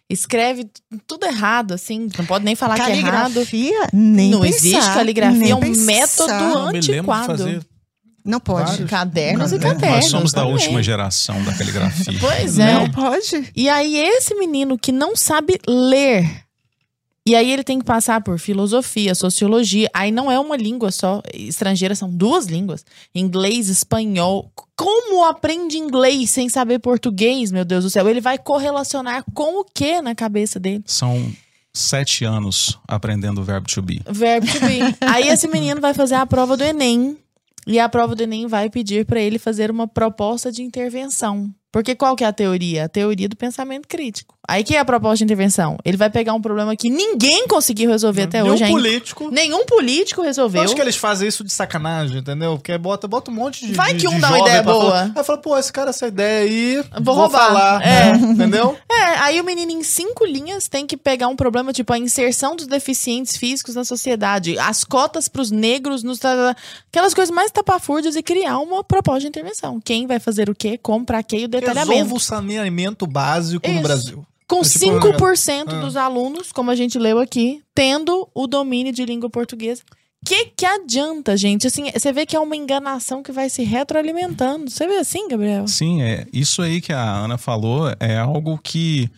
Escreve tudo errado, assim, não pode nem falar que é errado. Caligrafia? Nem Não pensar, existe caligrafia, é um pensar. método antiquado. Não pode. Vários. Cadernos e cadernos. Nós somos da última geração da caligrafia. Pois é. Não pode. E aí, esse menino que não sabe ler, e aí ele tem que passar por filosofia, sociologia. Aí não é uma língua só estrangeira, são duas línguas: inglês, espanhol. Como aprende inglês sem saber português, meu Deus do céu? Ele vai correlacionar com o que na cabeça dele? São sete anos aprendendo o verbo to be. Verbo to be. aí esse menino vai fazer a prova do Enem. E a prova do Enem vai pedir para ele fazer uma proposta de intervenção. Porque qual que é a teoria? A teoria do pensamento crítico. Aí que é a proposta de intervenção? Ele vai pegar um problema que ninguém conseguiu resolver até Nenhum hoje ainda. político. Nenhum político Eu resolveu. acho que eles fazem isso de sacanagem, entendeu? Porque bota, bota um monte de. Vai de- que um dá uma ideia boa. falar. Aí fala, pô, esse cara, essa ideia aí. Vou roubar. falar. É. Entendeu? É, aí o menino em cinco linhas tem que pegar um problema tipo a inserção dos deficientes físicos na sociedade, as cotas pros negros, nos, aquelas coisas mais tapafúrdias e criar uma proposta de intervenção. Quem vai fazer o quê, como, pra quê e o detalhamento. Resolva o saneamento básico Isso. no Brasil. Com É tipo, 5% ah. dos alunos, como a gente leu aqui, tendo o domínio de língua portuguesa. Que que adianta, gente? Assim, você vê que é uma enganação que vai se retroalimentando. Você vê assim, Gabriel? Sim, é isso aí que a Ana falou é algo que,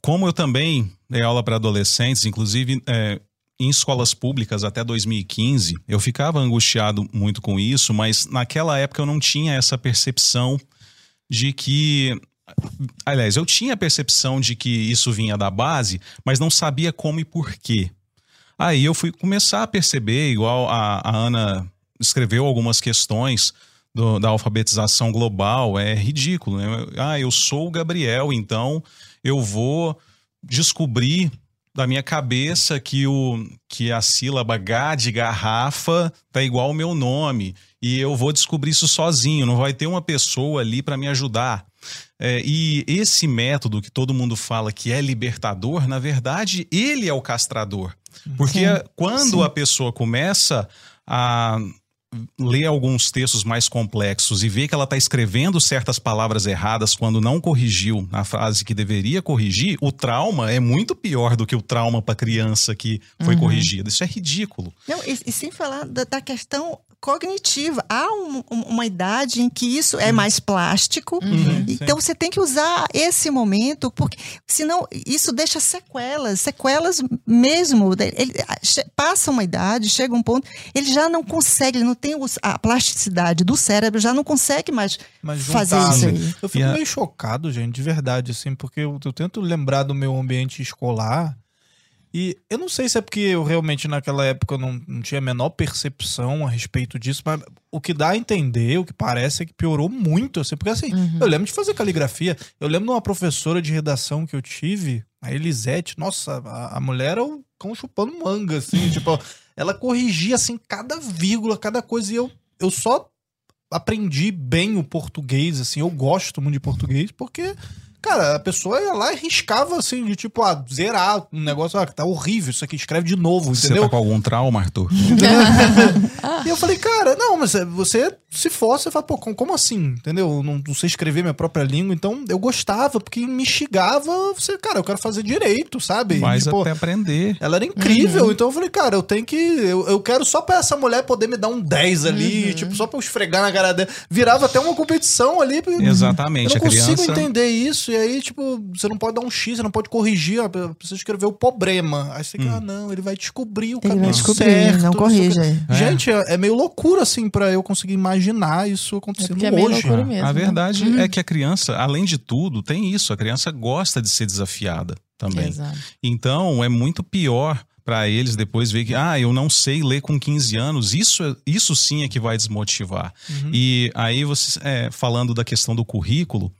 como eu também dei aula para adolescentes, inclusive é, em escolas públicas até 2015, eu ficava angustiado muito com isso, mas naquela época eu não tinha essa percepção de que. Aliás, eu tinha a percepção de que isso vinha da base, mas não sabia como e por quê. Aí eu fui começar a perceber, igual a, a Ana escreveu algumas questões do- da alfabetização global, é ridículo. Né? Ah, eu sou o Gabriel, então eu vou descobrir da minha cabeça que, o, que a sílaba G de garrafa tá igual ao meu nome. E eu vou descobrir isso sozinho, não vai ter uma pessoa ali para me ajudar. É, e esse método que todo mundo fala que é libertador, na verdade, ele é o castrador. Porque Sim, quando sim. a pessoa começa a ler alguns textos mais complexos e vê que ela está escrevendo certas palavras erradas quando não corrigiu na frase que deveria corrigir, o trauma é muito pior do que o trauma para criança que foi Uhum. corrigida. Isso é ridículo. Não, e, e sem falar da, da questão cognitiva. Há um- um- uma idade em que isso é mais plástico. Uhum. Então você tem que usar esse momento, porque senão isso deixa sequelas, sequelas mesmo. Ele passa uma idade, chega um ponto, ele já não consegue, ele não tem a plasticidade do cérebro, já não consegue mais Mas fazer juntar- isso aí. Eu fico a- meio chocado, gente, de verdade, assim, porque eu, eu tento lembrar do meu ambiente escolar. E eu não sei se é porque eu realmente naquela época não, não tinha a menor percepção a respeito disso, mas o que dá a entender, o que parece é que piorou muito, assim, porque assim, Uhum. eu lembro de fazer caligrafia, eu lembro de uma professora de redação que eu tive, a Elisete, nossa, a, a mulher era o cão chupando manga, assim, tipo, ela corrigia, assim, cada vírgula, cada coisa, e eu, eu só aprendi bem o português, assim, eu gosto muito de português, porque, cara, a pessoa ia lá e riscava, assim, de tipo, ah, zerar um negócio, ah, tá horrível isso aqui, escreve de novo, Você entendeu? tá com algum trauma, Arthur? E eu falei, cara, não, mas você, se for, você fala, pô, com- como assim? Entendeu? Eu Não, não sei escrever minha própria língua, então eu gostava, porque me instigava, você, cara, eu quero fazer direito, sabe? Mas Tipo, até aprender. ela era incrível, então eu falei, cara, eu tenho que. Eu, eu quero só pra essa mulher poder me dar um 10 ali, tipo, só pra eu esfregar na cara dela. Virava até uma competição ali. Eu Exatamente. não a consigo criança. entender isso. E aí, tipo, você não pode dar um X, você não pode corrigir, ó, precisa escrever o problema. Aí você, ah, não, ele vai descobrir o Ele caminho vai descobrir, certo. não quê. é. É. Gente, é, é meio loucura, assim, pra eu conseguir imaginar isso É acontecendo é meio hoje. loucura mesmo. A né? verdade é que a criança, além de tudo, tem isso. A criança gosta de ser desafiada também. Exato. Então é muito pior para eles depois ver que, ah, eu não sei ler com 15 anos. Isso, é- isso sim é que vai desmotivar. Uhum. E aí, você, é, falando da questão do currículo,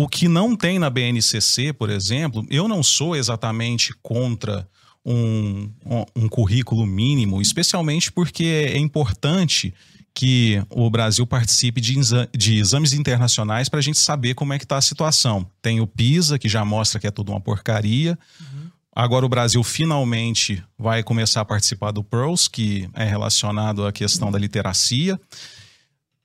o que não tem na BNCC, por exemplo, eu não sou exatamente contra um, um, currículo mínimo, especialmente porque é importante que o Brasil participe de, exa- de exames internacionais para a gente saber como é que está a situação. Tem o PISA, que já mostra que é tudo uma porcaria. Agora o Brasil finalmente vai começar a participar do PROS, que é relacionado à questão da literacia,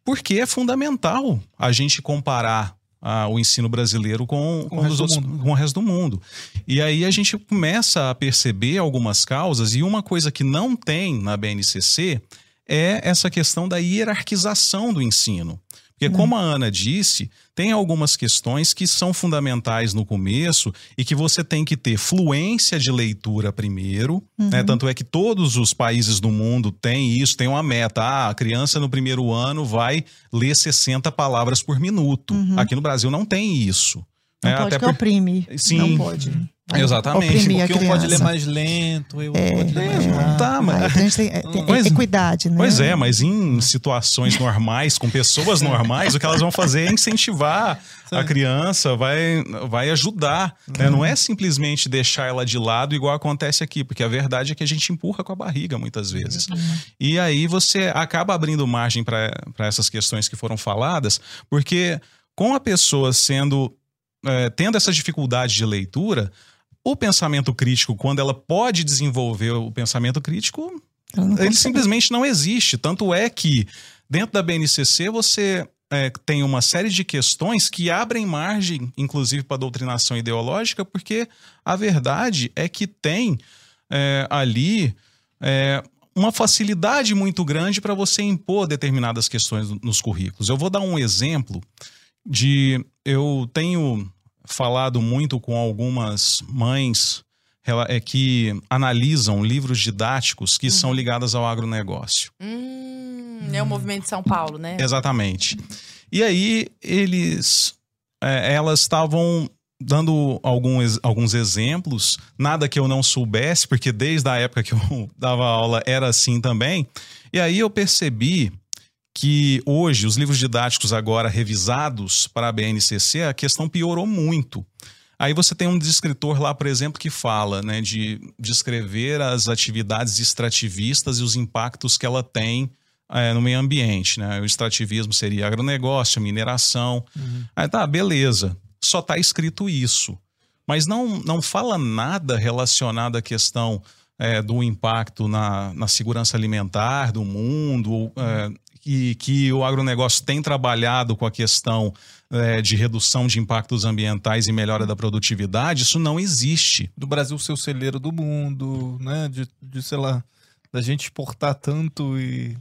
porque é fundamental a gente comparar ah, o ensino brasileiro com, Com o com, do outros- mundo. com o resto do mundo. E aí a gente começa a perceber algumas causas, e uma coisa que não tem na BNCC é essa questão da hierarquização do ensino. Porque, como a Ana disse, tem algumas questões que são fundamentais no começo e que você tem que ter fluência de leitura primeiro. né? Tanto é que todos os países do mundo têm isso, tem uma meta. Ah, a criança no primeiro ano vai ler 60 palavras por minuto. Aqui no Brasil não tem isso. Não né? pode Até que por- oprime. Sim. Não pode. Exatamente. oprimir a Porque um pode ler mais lento, eu É, pode ler mais é. Tá, mas- a gente tem, tem Pois- equidade, né? Pois é, mas em situações normais, com pessoas normais, o que elas vão fazer é incentivar a criança, vai, vai ajudar. né? Não é simplesmente deixar ela de lado, igual acontece aqui, porque a verdade é que a gente empurra com a barriga muitas vezes. E aí você acaba abrindo margem para essas questões que foram faladas, porque com a pessoa sendo. eh, tendo essa dificuldade de leitura. O pensamento crítico, quando ela pode desenvolver o pensamento crítico, ele consegue. simplesmente não existe. Tanto é que dentro da BNCC você é, tem uma série de questões que abrem margem, inclusive para doutrinação ideológica, porque a verdade é que tem é, ali é, uma facilidade muito grande para você impor determinadas questões no- nos currículos. Eu vou dar um exemplo de. Eu tenho falado muito com algumas mães é, que analisam livros didáticos que são ligados ao agronegócio. Hum, é o movimento de São Paulo, né? Exatamente. E aí eles, é, elas estavam dando alguns, alguns exemplos, nada que eu não soubesse, porque desde a época que eu dava aula era assim também. E aí eu percebi que hoje os livros didáticos agora revisados para a BNCC, a questão piorou muito. Aí você tem um descritor lá, por exemplo, que fala né, de descrever as atividades extrativistas e os impactos que ela tem é, no meio ambiente. Né? O extrativismo seria agronegócio, mineração. Aí tá, beleza. Só está escrito isso. Mas não, não fala nada relacionado à questão é, do impacto na, na segurança alimentar do mundo, é, e que o agronegócio tem trabalhado com a questão é, de redução de impactos ambientais e melhora da produtividade, isso não existe. Do Brasil ser o celeiro do mundo, né? De, de, sei lá, da gente exportar tanto e.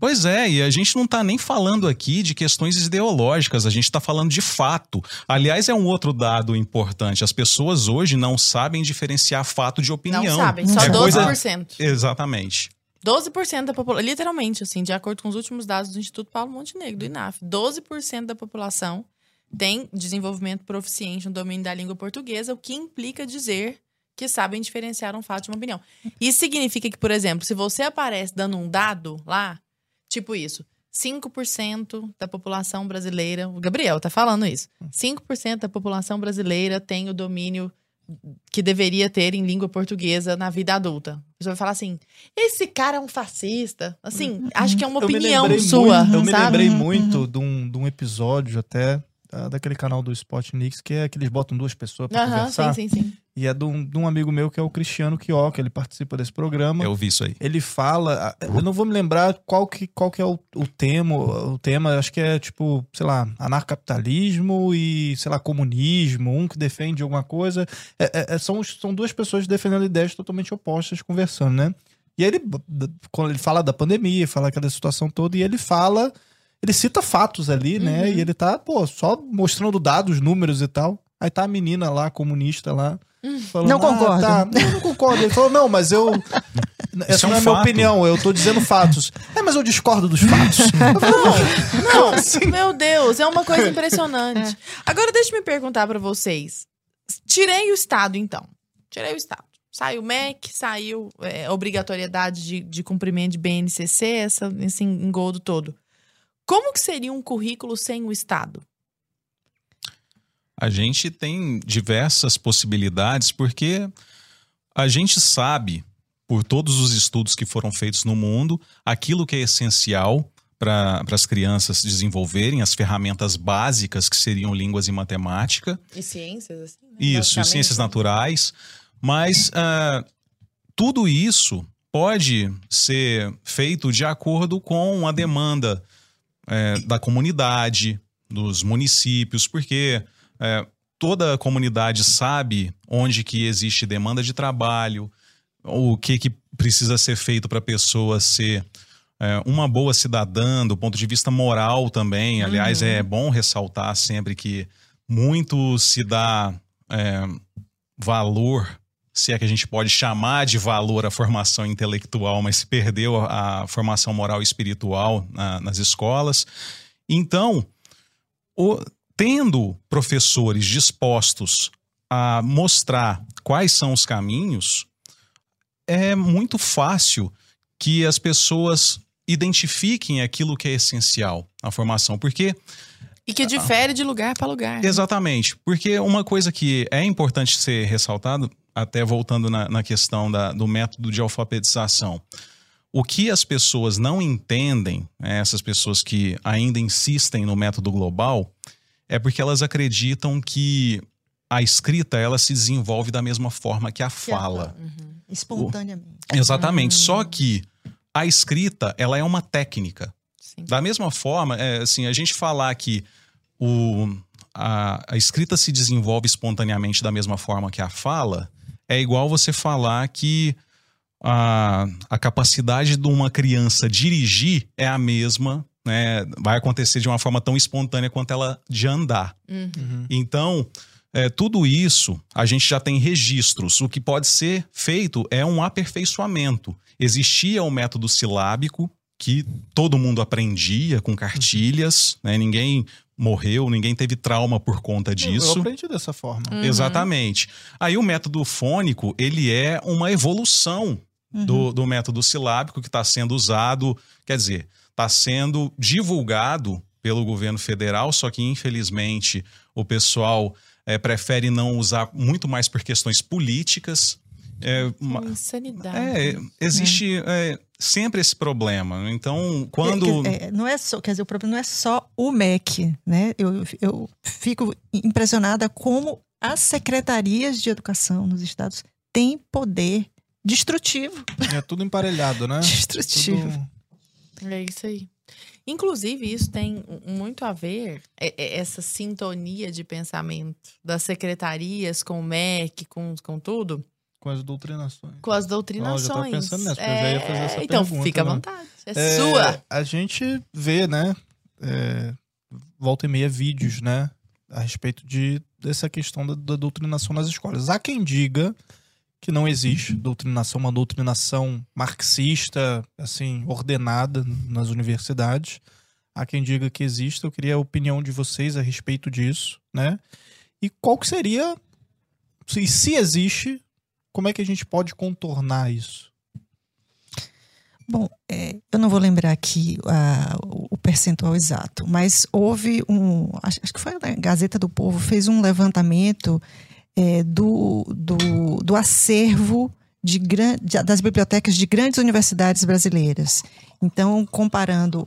Pois é, e a gente não está nem falando aqui de questões ideológicas, a gente está falando de fato. Aliás, é um outro dado importante. As pessoas hoje não sabem diferenciar fato de opinião. Não sabem, só É 12%. coisa- Exatamente. 12% da população, literalmente, assim, de acordo com os últimos dados do Instituto Paulo Montenegro, do INAF, 12% da população tem desenvolvimento proficiente no domínio da língua portuguesa, o que implica dizer que sabem diferenciar um fato de uma opinião. Isso significa que, por exemplo, se você aparece dando um dado lá, tipo isso, 5% da população brasileira, o Gabriel tá falando isso, 5% da população brasileira tem o domínio que deveria ter em língua portuguesa na vida adulta. A pessoa vai falar assim: esse cara é um fascista. Assim, acho que é uma Eu me opinião lembrei sua. muito- eu me lembrei Uhum, muito de, um, de um episódio até ah, daquele canal do Spotnix, que é que eles botam duas pessoas pra Aham, conversar. sim, sim, sim. E é de um, de um amigo meu que é o Cristiano Quioca, ele participa desse programa. Eu vi isso aí. Ele fala, eu não vou me lembrar qual que, qual que é o, o tema, o tema, acho que é tipo, sei lá, anarcapitalismo e, sei lá, comunismo, um que defende alguma coisa. É- é- é- são, são duas pessoas defendendo ideias totalmente opostas conversando, né? E aí ele, quando ele fala da pandemia, fala aquela situação toda, e ele fala, ele cita fatos ali, né? Uhum. E ele tá, pô, só mostrando dados, números e tal. Aí tá a menina lá, comunista lá, falando, Não "Ah, concordo." tá, não, eu não concordo. Ele falou, não, mas eu. Essa é um não é a minha fato. opinião, eu tô dizendo fatos. É, mas eu discordo dos fatos. Falei, Não, assim? meu Deus, é uma coisa impressionante. Agora, deixa eu me perguntar pra vocês. Tirei o Estado, então. Tirei o Estado. Saiu o MEC, saiu é, obrigatoriedade de, de cumprimento de BNCC, essa, esse engodo todo. Como que seria um currículo sem o Estado? A gente tem diversas possibilidades porque a gente sabe, por todos os estudos que foram feitos no mundo, aquilo que é essencial para as crianças desenvolverem, as ferramentas básicas que seriam línguas e matemática. E ciências, assim? né? Isso, Basicamente. ciências naturais. Mas ah, tudo isso pode ser feito de acordo com a demanda eh, da comunidade, dos municípios, porque eh, toda a comunidade sabe onde que existe demanda de trabalho, o que, que precisa ser feito para a pessoa ser é, uma boa cidadã do ponto de vista moral também. Aliás, Uhum. é bom ressaltar sempre que muito se dá é, valor, se é que a gente pode chamar de valor a formação intelectual, mas se perdeu a, a formação moral e espiritual na- nas escolas. Então, o- tendo professores dispostos a mostrar quais são os caminhos, é muito fácil que as pessoas identifiquem aquilo que é essencial na formação, porque E que difere de lugar para lugar. né? Exatamente. Porque uma coisa que é importante ser ressaltado, até voltando na, na questão da- do método de alfabetização, o que as pessoas não entendem, né, essas pessoas que ainda insistem no método global, é porque elas acreditam que a escrita ela se desenvolve da mesma forma que a fala. Uhum. Espontaneamente. Exatamente. Só que a escrita ela é uma técnica. Sim. Da mesma forma, é, assim, a gente falar que o, a, a escrita se desenvolve espontaneamente da mesma forma que a fala, é igual você falar que a, a capacidade de uma criança dirigir é a mesma, né? Vai acontecer de uma forma tão espontânea quanto ela de andar. Uhum. Então, é, tudo isso a gente já tem registros. O que pode ser feito é um aperfeiçoamento. Existia o método silábico, que todo mundo aprendia com cartilhas, né? ninguém morreu, ninguém teve trauma por conta Eu disso. aprendi dessa forma. Uhum. Exatamente. Aí o método fônico, ele é uma evolução Uhum. do, do método silábico que está sendo usado, quer dizer, está sendo divulgado pelo governo federal, só que infelizmente o pessoal eh, prefere não usar muito mais por questões políticas. É, uma- Insanidade. é, existe é, sempre esse problema. Então, quando. É, é, não é só, quer dizer, o problema não é só o MEC, né? Eu, eu fico impressionada como as secretarias de educação nos estados têm poder destrutivo. É tudo emparelhado, né? Destrutivo. Tudo- É isso aí. Inclusive, isso tem muito a ver, é- é essa sintonia de pensamento das secretarias com o MEC, com, com tudo, com as doutrinações. com as doutrinações. já tava pensando nessa, porque eu já ia fazer essa então, pergunta, fica à né? vontade. É, É, sua. A gente vê, né? é, volta e meia vídeos, né? A respeito de, dessa questão da, da doutrinação nas escolas. Há quem diga que não existe doutrinação, uma doutrinação marxista, assim, ordenada nas universidades. Há quem diga que existe. Eu queria a opinião de vocês a respeito disso, né? E qual que seria, se, se existe, como é que a gente pode contornar isso? Bom, é, eu não vou lembrar aqui o o percentual exato, mas houve um. Acho, acho que foi a Gazeta do Povo, fez um levantamento é, do, do, do acervo de, de- das bibliotecas de grandes universidades brasileiras. Então, comparando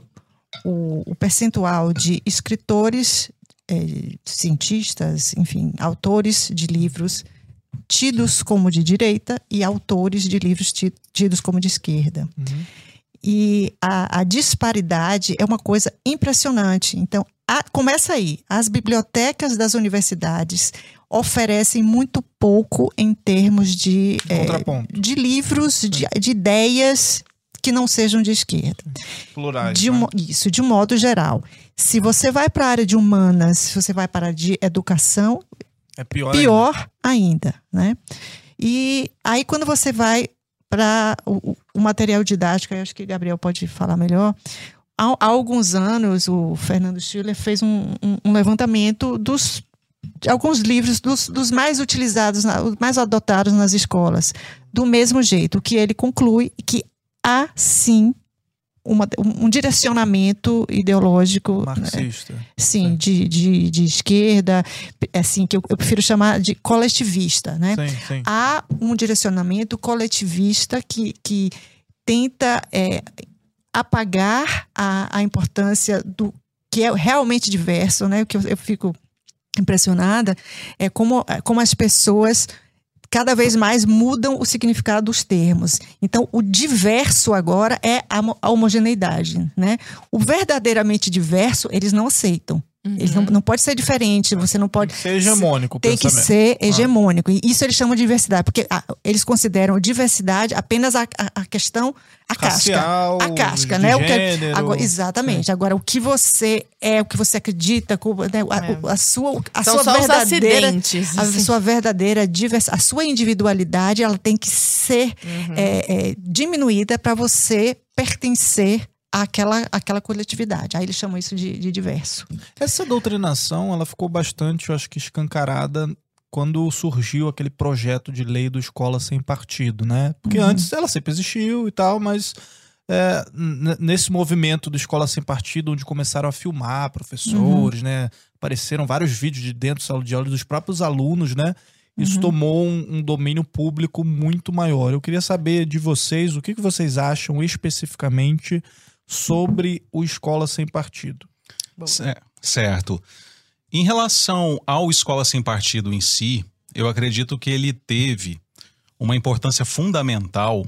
o, o percentual de escritores, é, cientistas, enfim, autores de livros tidos como de direita e autores de livros ti- tidos como de esquerda. Uhum. E a, a disparidade é uma coisa impressionante. Então, a- começa aí. As bibliotecas das universidades oferecem muito pouco em termos de, Contraponto. de livros, de, de ideias que não sejam de esquerda. Plurais. De né? isso, de um modo geral. Se você vai para a área de humanas, se você vai para a área de educação, É pior, ainda. pior ainda, né? E aí quando você vai para o, o material didático, eu acho que Gabriel pode falar melhor. Há, há alguns anos o Fernando Schiller fez um, um- um levantamento dos alguns livros dos, dos mais utilizados, mais adotados nas escolas. Do mesmo jeito, que ele conclui que há sim uma- um, direcionamento ideológico né, Marxista. Sim, Sim. de, de, de esquerda, assim, que eu, eu prefiro chamar de coletivista, né? Sim, sim. Há um direcionamento coletivista que, que tenta é, apagar a, a importância do que é realmente diverso, né? O que eu, eu fico impressionada é como, como as pessoas cada vez mais mudam o significado dos termos. Então, o diverso agora é a homogeneidade, né? O verdadeiramente diverso, eles não aceitam. Eles não, não pode ser diferente, você não pode Tem que ser hegemônico tem que ser hegemônico. E isso eles chamam de diversidade, porque ah, eles consideram diversidade apenas a, a, a questão, a Racial, casca. A casca, de né? O que, gênero. agora, exatamente. Agora, o que você é, o que você acredita, né, a, É. a sua, a São sua verdadeira. A assim. sua verdadeira divers, a sua individualidade, ela tem que ser Uhum. é, é, diminuída para você pertencer àquela, àquela coletividade. Aí eles chamam isso de, de diverso. Essa doutrinação, ela ficou bastante, eu acho que escancarada quando surgiu aquele projeto de lei do Escola Sem Partido, né? Porque Uhum. antes ela sempre existiu e tal, mas é, nesse movimento do Escola Sem Partido, onde começaram a filmar professores, Uhum. né? Apareceram vários vídeos de dentro da sala de aula dos próprios alunos, né? Isso Uhum. tomou um, um domínio público muito maior. Eu queria saber de vocês o que, que vocês acham especificamente sobre o Escola Sem Partido. Cer- Certo. Em relação ao Escola Sem Partido em si, eu acredito que ele teve uma importância fundamental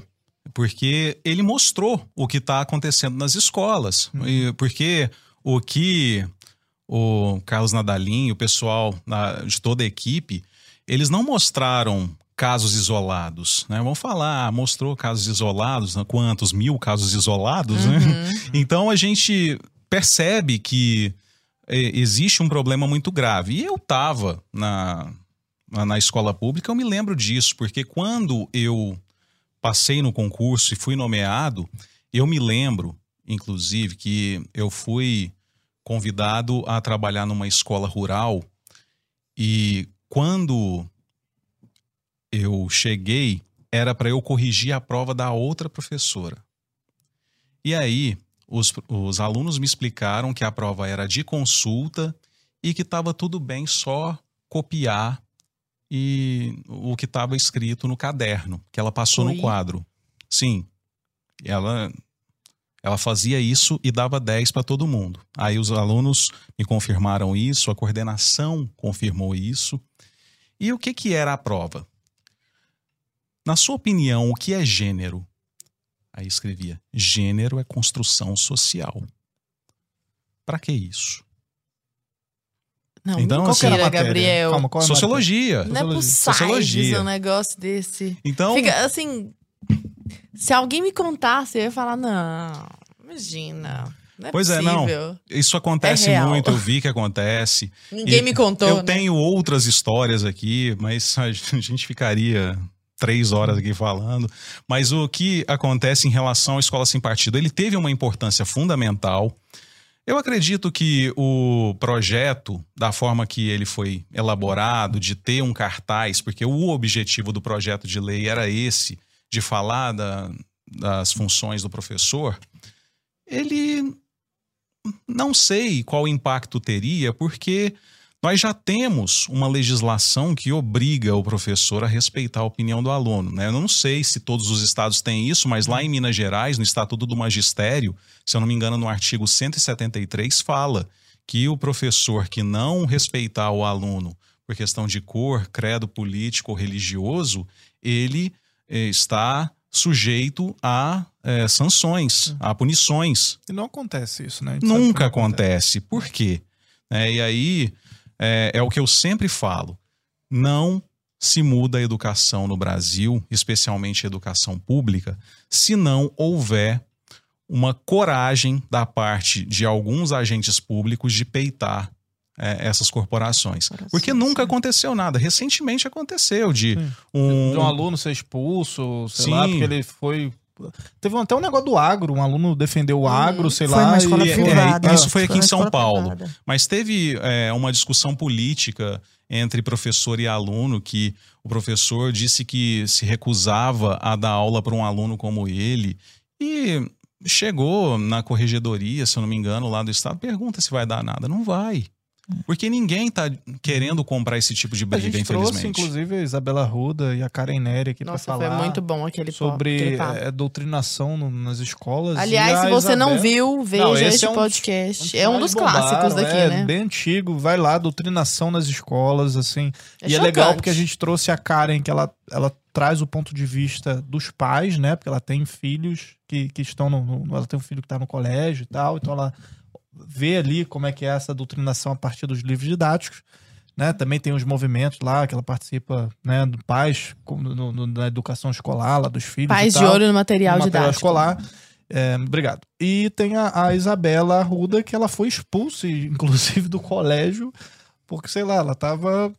porque ele mostrou o que está acontecendo nas escolas. E porque o que o Carlos Nadalim, o pessoal de toda a equipe, eles não mostraram casos isolados, né? Vamos falar, mostrou casos isolados, né? quantos mil casos isolados, né? Uhum. Então a gente percebe que é, existe um problema muito grave. E eu estava na na escola pública, eu me lembro disso, porque quando eu passei no concurso e fui nomeado, eu me lembro, inclusive, que eu fui convidado a trabalhar numa escola rural e quando eu cheguei, era para eu corrigir a prova da outra professora. E aí, os, os alunos me explicaram que a prova era de consulta e que estava tudo bem só copiar e o que estava escrito no caderno, que ela passou Oi? no quadro. Sim. Ela ela fazia isso e dava 10 para todo mundo. Aí os alunos me confirmaram isso, a coordenação confirmou isso. E o que que era a prova? Na sua opinião, o que é gênero? Aí escrevia: gênero é construção social. Para que isso? Não, Então, assim, Qual que era a matéria? Gabriel. Calma, qual é a matéria? Sociologia. Não é Sociologia. possível Sociologia. um negócio desse. Então, Fica assim. Se alguém me contasse, eu ia falar, não, imagina. Não é Pois é, não. possível. isso acontece É muito, eu vi que acontece. Ninguém E me contou. eu né? tenho outras histórias aqui, mas a gente ficaria três horas aqui falando. Mas o que acontece em relação à escola sem partido? Ele teve uma importância fundamental. Eu acredito que o projeto, da forma que ele foi elaborado, de ter um cartaz, porque o objetivo do projeto de lei era esse, de falar da- das funções do professor, ele não sei qual impacto teria, porque nós já temos uma legislação que obriga o professor a respeitar a opinião do aluno. Né? Eu não sei se todos os estados têm isso, mas lá em Minas Gerais, no Estatuto do Magistério, se eu não me engano, no artigo 173, fala que o professor que não respeitar o aluno por questão de cor, credo político ou religioso, ele eh, está sujeito a eh, sanções, a punições. E não acontece isso, né? Nunca não acontece. Por quê? É, e aí é, é o que eu sempre falo. Não se muda a educação no Brasil, especialmente a educação pública, se não houver uma coragem da parte de alguns agentes públicos de peitar é, essas corporações. Porque nunca né? aconteceu nada. Recentemente aconteceu de Sim. um, De um aluno ser expulso, sei Sim. lá, porque ele foi. Teve até um negócio do agro, um aluno defendeu o agro, sei Foi lá. uma escola e- é, privada. isso foi aqui uma em São Paulo. privada. Mas teve é, uma discussão política entre professor e aluno que o professor disse que se recusava a dar aula para um aluno como ele e chegou na corregedoria, se eu não me engano, lá do estado, pergunta se vai dar nada. Não vai. Porque ninguém tá querendo comprar esse tipo de A briga, gente trouxe, infelizmente. inclusive, a Isabela Ruda e a Karen Nery aqui Nossa, pra foi falar muito bom aquele sobre aquele papo. é, doutrinação no- nas escolas. Aliás, se a você não Isabela- viu, veja Não, este é um- podcast. um é um dos mais clássicos daqui, é, né? Bem antigo, vai lá, doutrinação nas escolas, assim. É e é legal chocante. porque a gente trouxe a Karen, que ela, ela traz o ponto de vista dos pais, né? Porque ela tem filhos que, que estão no, no- Ela tem um filho que está no colégio e tal, então ela vê ali como é que é essa doutrinação a partir dos livros didáticos. Né? Também tem os movimentos lá que ela participa, né, do pais no, no- na educação escolar, lá dos filhos. Pais e de tal olho no material, no material didático. escolar. É, obrigado. E tem a, a Isabela Arruda, que ela foi expulsa, inclusive, do colégio, porque, sei lá, ela tava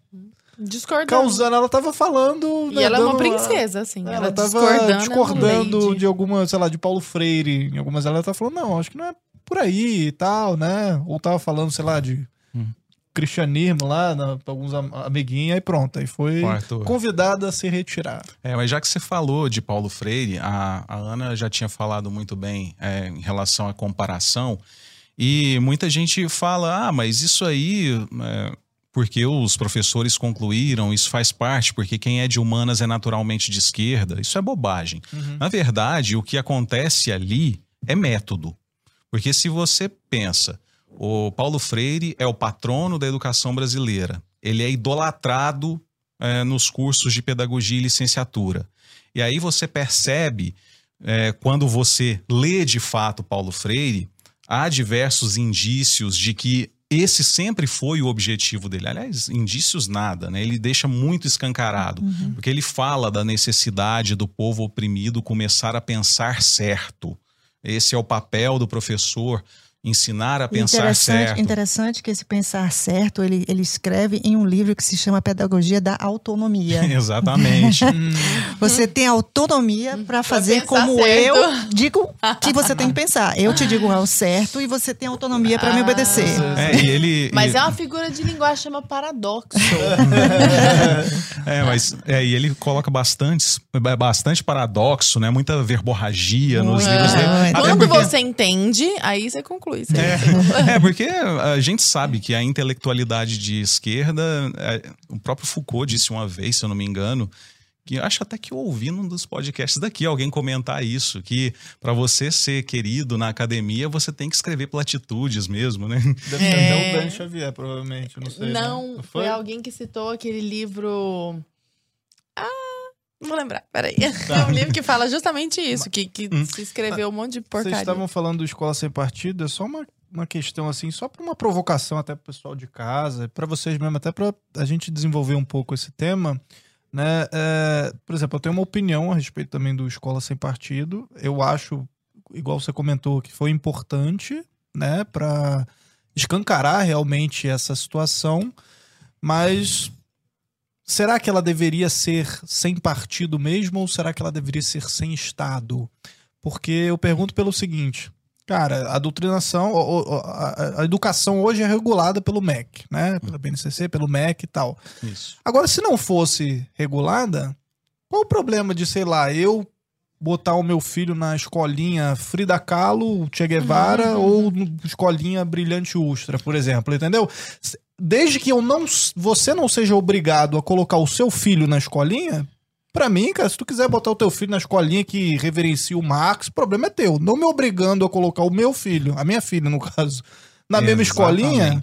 Discordando. causando, ela tava falando. E né, ela é uma princesa, assim. Ela, Ela, tava discordando. discordando, é de alguma, sei lá, de Paulo Freire. Em algumas ela tá falando, não, acho que não é por aí e tal, né? Ou tava falando, sei lá, de. Hum. cristianismo lá, na, pra alguns am- amiguinhos, aí pronto. Aí foi Arthur. convidada a se retirar. É, mas já que você falou de Paulo Freire, a, a Ana já tinha falado muito bem é, em relação à comparação. E muita gente fala, ah, mas isso aí, é, porque os professores concluíram, isso faz parte, porque quem é de humanas é naturalmente de esquerda. Isso é bobagem. Na verdade, o que acontece ali é método. Porque se você pensa, o Paulo Freire é o patrono da educação brasileira, ele é idolatrado é, nos cursos de pedagogia e licenciatura. E aí você percebe, é, quando você lê de fato Paulo Freire, há diversos indícios de que esse sempre foi o objetivo dele. Aliás, indícios nada, né? Ele deixa muito escancarado, porque ele fala da necessidade do povo oprimido começar a pensar certo. Esse é o papel do professor, ensinar a pensar interessante, certo. interessante que esse pensar certo ele, ele escreve em um livro que se chama Pedagogia da Autonomia. Exatamente. Você tem autonomia para fazer como certo. eu digo que você tem que pensar. Eu te digo é o certo e você tem autonomia para me obedecer. é, e ele, Mas e- é uma figura de linguagem chama paradoxo. É, mas é, e ele coloca bastante, bastante paradoxo, né? Muita verborragia nos livros dele. Quando porque- você entende, aí você conclui. Você É, é, porque a gente sabe que a intelectualidade de esquerda, é, o próprio Foucault disse uma vez, se eu não me engano, que eu acho até que eu ouvi num dos podcasts daqui alguém comentar isso, que para você ser querido na academia, você tem que escrever platitudes mesmo, né? Deve ser É. até o Dan Xavier, provavelmente. Não sei. né? Não, foi alguém que citou aquele livro. Vou lembrar, peraí. É um livro que fala justamente isso, que, que se escreveu um monte de Vocês porcaria. estavam falando do Escola Sem Partido, é só uma, uma questão assim, só para uma provocação até pro pessoal de casa, para vocês mesmo, até para a gente desenvolver um pouco esse tema. Né? É, por exemplo, eu tenho uma opinião a respeito também do Escola Sem Partido. Eu acho, igual você comentou, que foi importante né, para escancarar realmente essa situação, mas será que ela deveria ser sem partido mesmo ou será que ela deveria ser sem Estado? Porque eu pergunto pelo seguinte, cara, a doutrinação, a educação hoje é regulada pelo MEC, né? Pela BNCC, pelo MEC e tal. Isso. Agora, se não fosse regulada, qual o problema de, sei lá, eu botar o meu filho na escolinha Frida Kahlo, Che Guevara ou no escolinha Brilhante Ustra, por exemplo, entendeu? Desde que eu não, você não seja obrigado a colocar o seu filho na escolinha, pra mim, cara, se tu quiser botar o teu filho na escolinha que reverencia o Marx, o problema é teu. Não me obrigando a colocar o meu filho, a minha filha no caso, na mesma escolinha.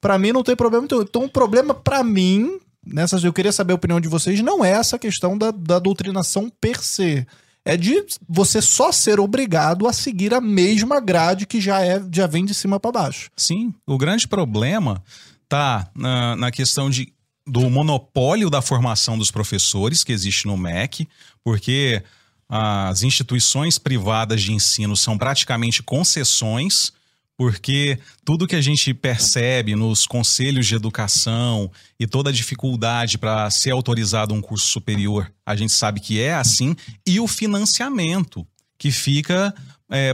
Pra mim não tem problema. Então, então o problema pra mim, nessas eu queria saber a opinião de vocês, não é essa questão da, da doutrinação per se. É de você só ser obrigado a seguir a mesma grade que já é já vem de cima pra baixo. Sim, o grande problema tá na, na questão de, do monopólio da formação dos professores que existe no MEC, porque as instituições privadas de ensino são praticamente concessões, porque tudo que a gente percebe nos conselhos de educação e toda a dificuldade para ser autorizado um curso superior, a gente sabe que é assim, e o financiamento que fica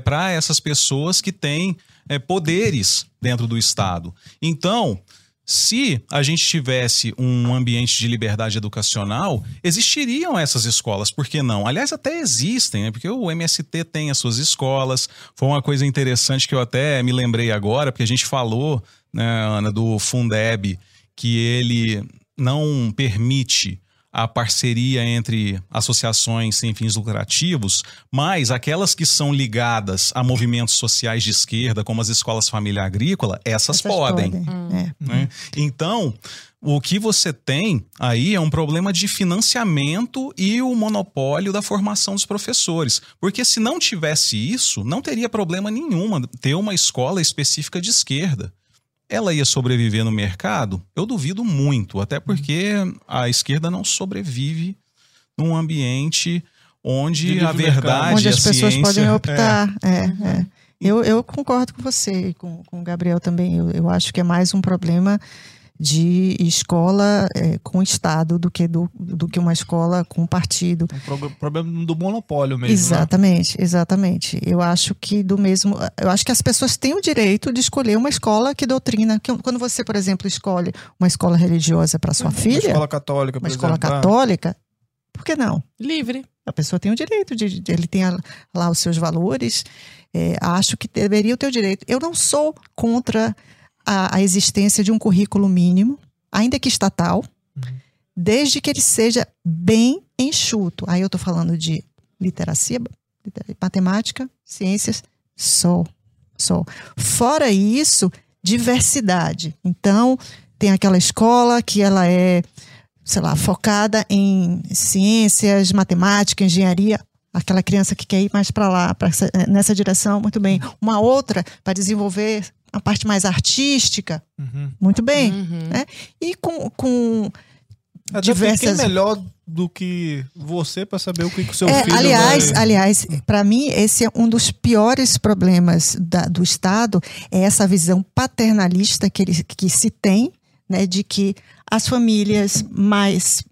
para essas pessoas que têm é, poderes dentro do Estado. Então, se a gente tivesse um ambiente de liberdade educacional, existiriam essas escolas, por que não? Aliás, até existem, né? porque o MST tem as suas escolas. Foi uma coisa interessante que eu até me lembrei agora, porque a gente falou, né, Ana, do Fundeb, que ele não permite a parceria entre associações sem fins lucrativos, mas aquelas que são ligadas a movimentos sociais de esquerda, como as escolas família agrícola, essas, Essas podem. É. né? Então, o que você tem aí é um problema de financiamento e o monopólio da formação dos professores. Porque se não tivesse isso, não teria problema nenhuma ter uma escola específica de esquerda. Ela ia sobreviver no mercado? Eu duvido muito, até porque a esquerda não sobrevive num ambiente onde a verdade Onde as a pessoas ciência... podem optar. É, é. Eu, eu concordo com você e com, com o Gabriel também. Eu, eu acho que é mais um problema de escola é, com Estado do que, do, do que uma escola com partido. Um problema do monopólio mesmo. né? Exatamente, né? exatamente. Eu acho que do mesmo. Eu acho que as pessoas têm o direito de escolher uma escola que doutrina. Que, quando você, por exemplo, escolhe uma escola religiosa para sua uma filha. Uma escola católica, Uma escola exemplo, católica. Por que não? Livre. A pessoa tem o direito de, de ele tem lá os seus valores. É, acho que deveria ter o direito. Eu não sou contra a, a, existência de um currículo mínimo, ainda que estatal, uhum. desde que ele seja bem enxuto. Aí eu estou falando de literacia, matemática, ciências, só, só. Fora isso, diversidade. Então, tem aquela escola que ela é, sei lá, focada em ciências, matemática, engenharia. Aquela criança que quer ir mais para lá, pra, nessa direção, muito bem. Uma outra para desenvolver a parte mais artística, uhum. muito bem. Uhum. Né? E com, com Até diversas... Quem melhor do que você para saber o que, que o seu é, filho aliás, vai... aliás, para mim esse é um dos piores problemas da, do Estado é essa visão paternalista que ele que se tem, né, de que as famílias mais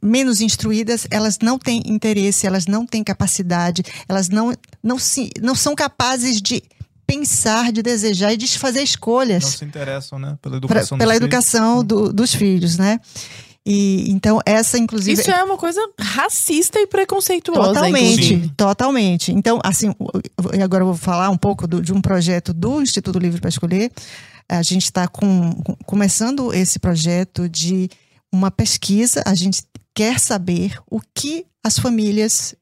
menos instruídas elas não têm interesse, elas não têm capacidade, elas não não se não são capazes de pensar, de desejar e de fazer escolhas. Não se interessam, né? Pela educação, pra, pela dos, educação filhos. Do, dos filhos, né? E, então, essa, inclusive. Isso é uma coisa racista e preconceituosa. Totalmente, inclusive. totalmente. Então, assim, agora eu vou falar um pouco do, de um projeto do Instituto Livre para Escolher. A gente está com, com, começando esse projeto de uma pesquisa. A gente quer saber o que as famílias,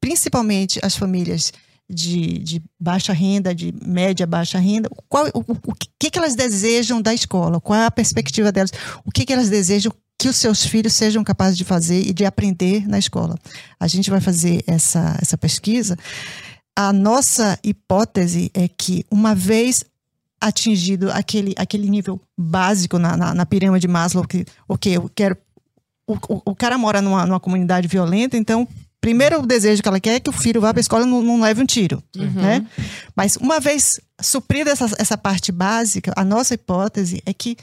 principalmente as famílias de, de, baixa renda, de média, baixa renda, qual, o, o, o que, que elas desejam da escola, qual é a perspectiva delas, o que, que elas desejam que os seus filhos sejam capazes de fazer e de aprender na escola. A gente vai fazer essa, essa pesquisa. A nossa hipótese é que, uma vez atingido aquele, aquele nível básico na, na, na pirâmide de Maslow, que, ok, eu quero. O, o, o cara mora numa, numa comunidade violenta, então primeiro o desejo que ela quer é que o filho vá para a escola e não, não, leve um tiro, uhum. né? Mas uma vez suprida essa, essa parte básica, a nossa hipótese é que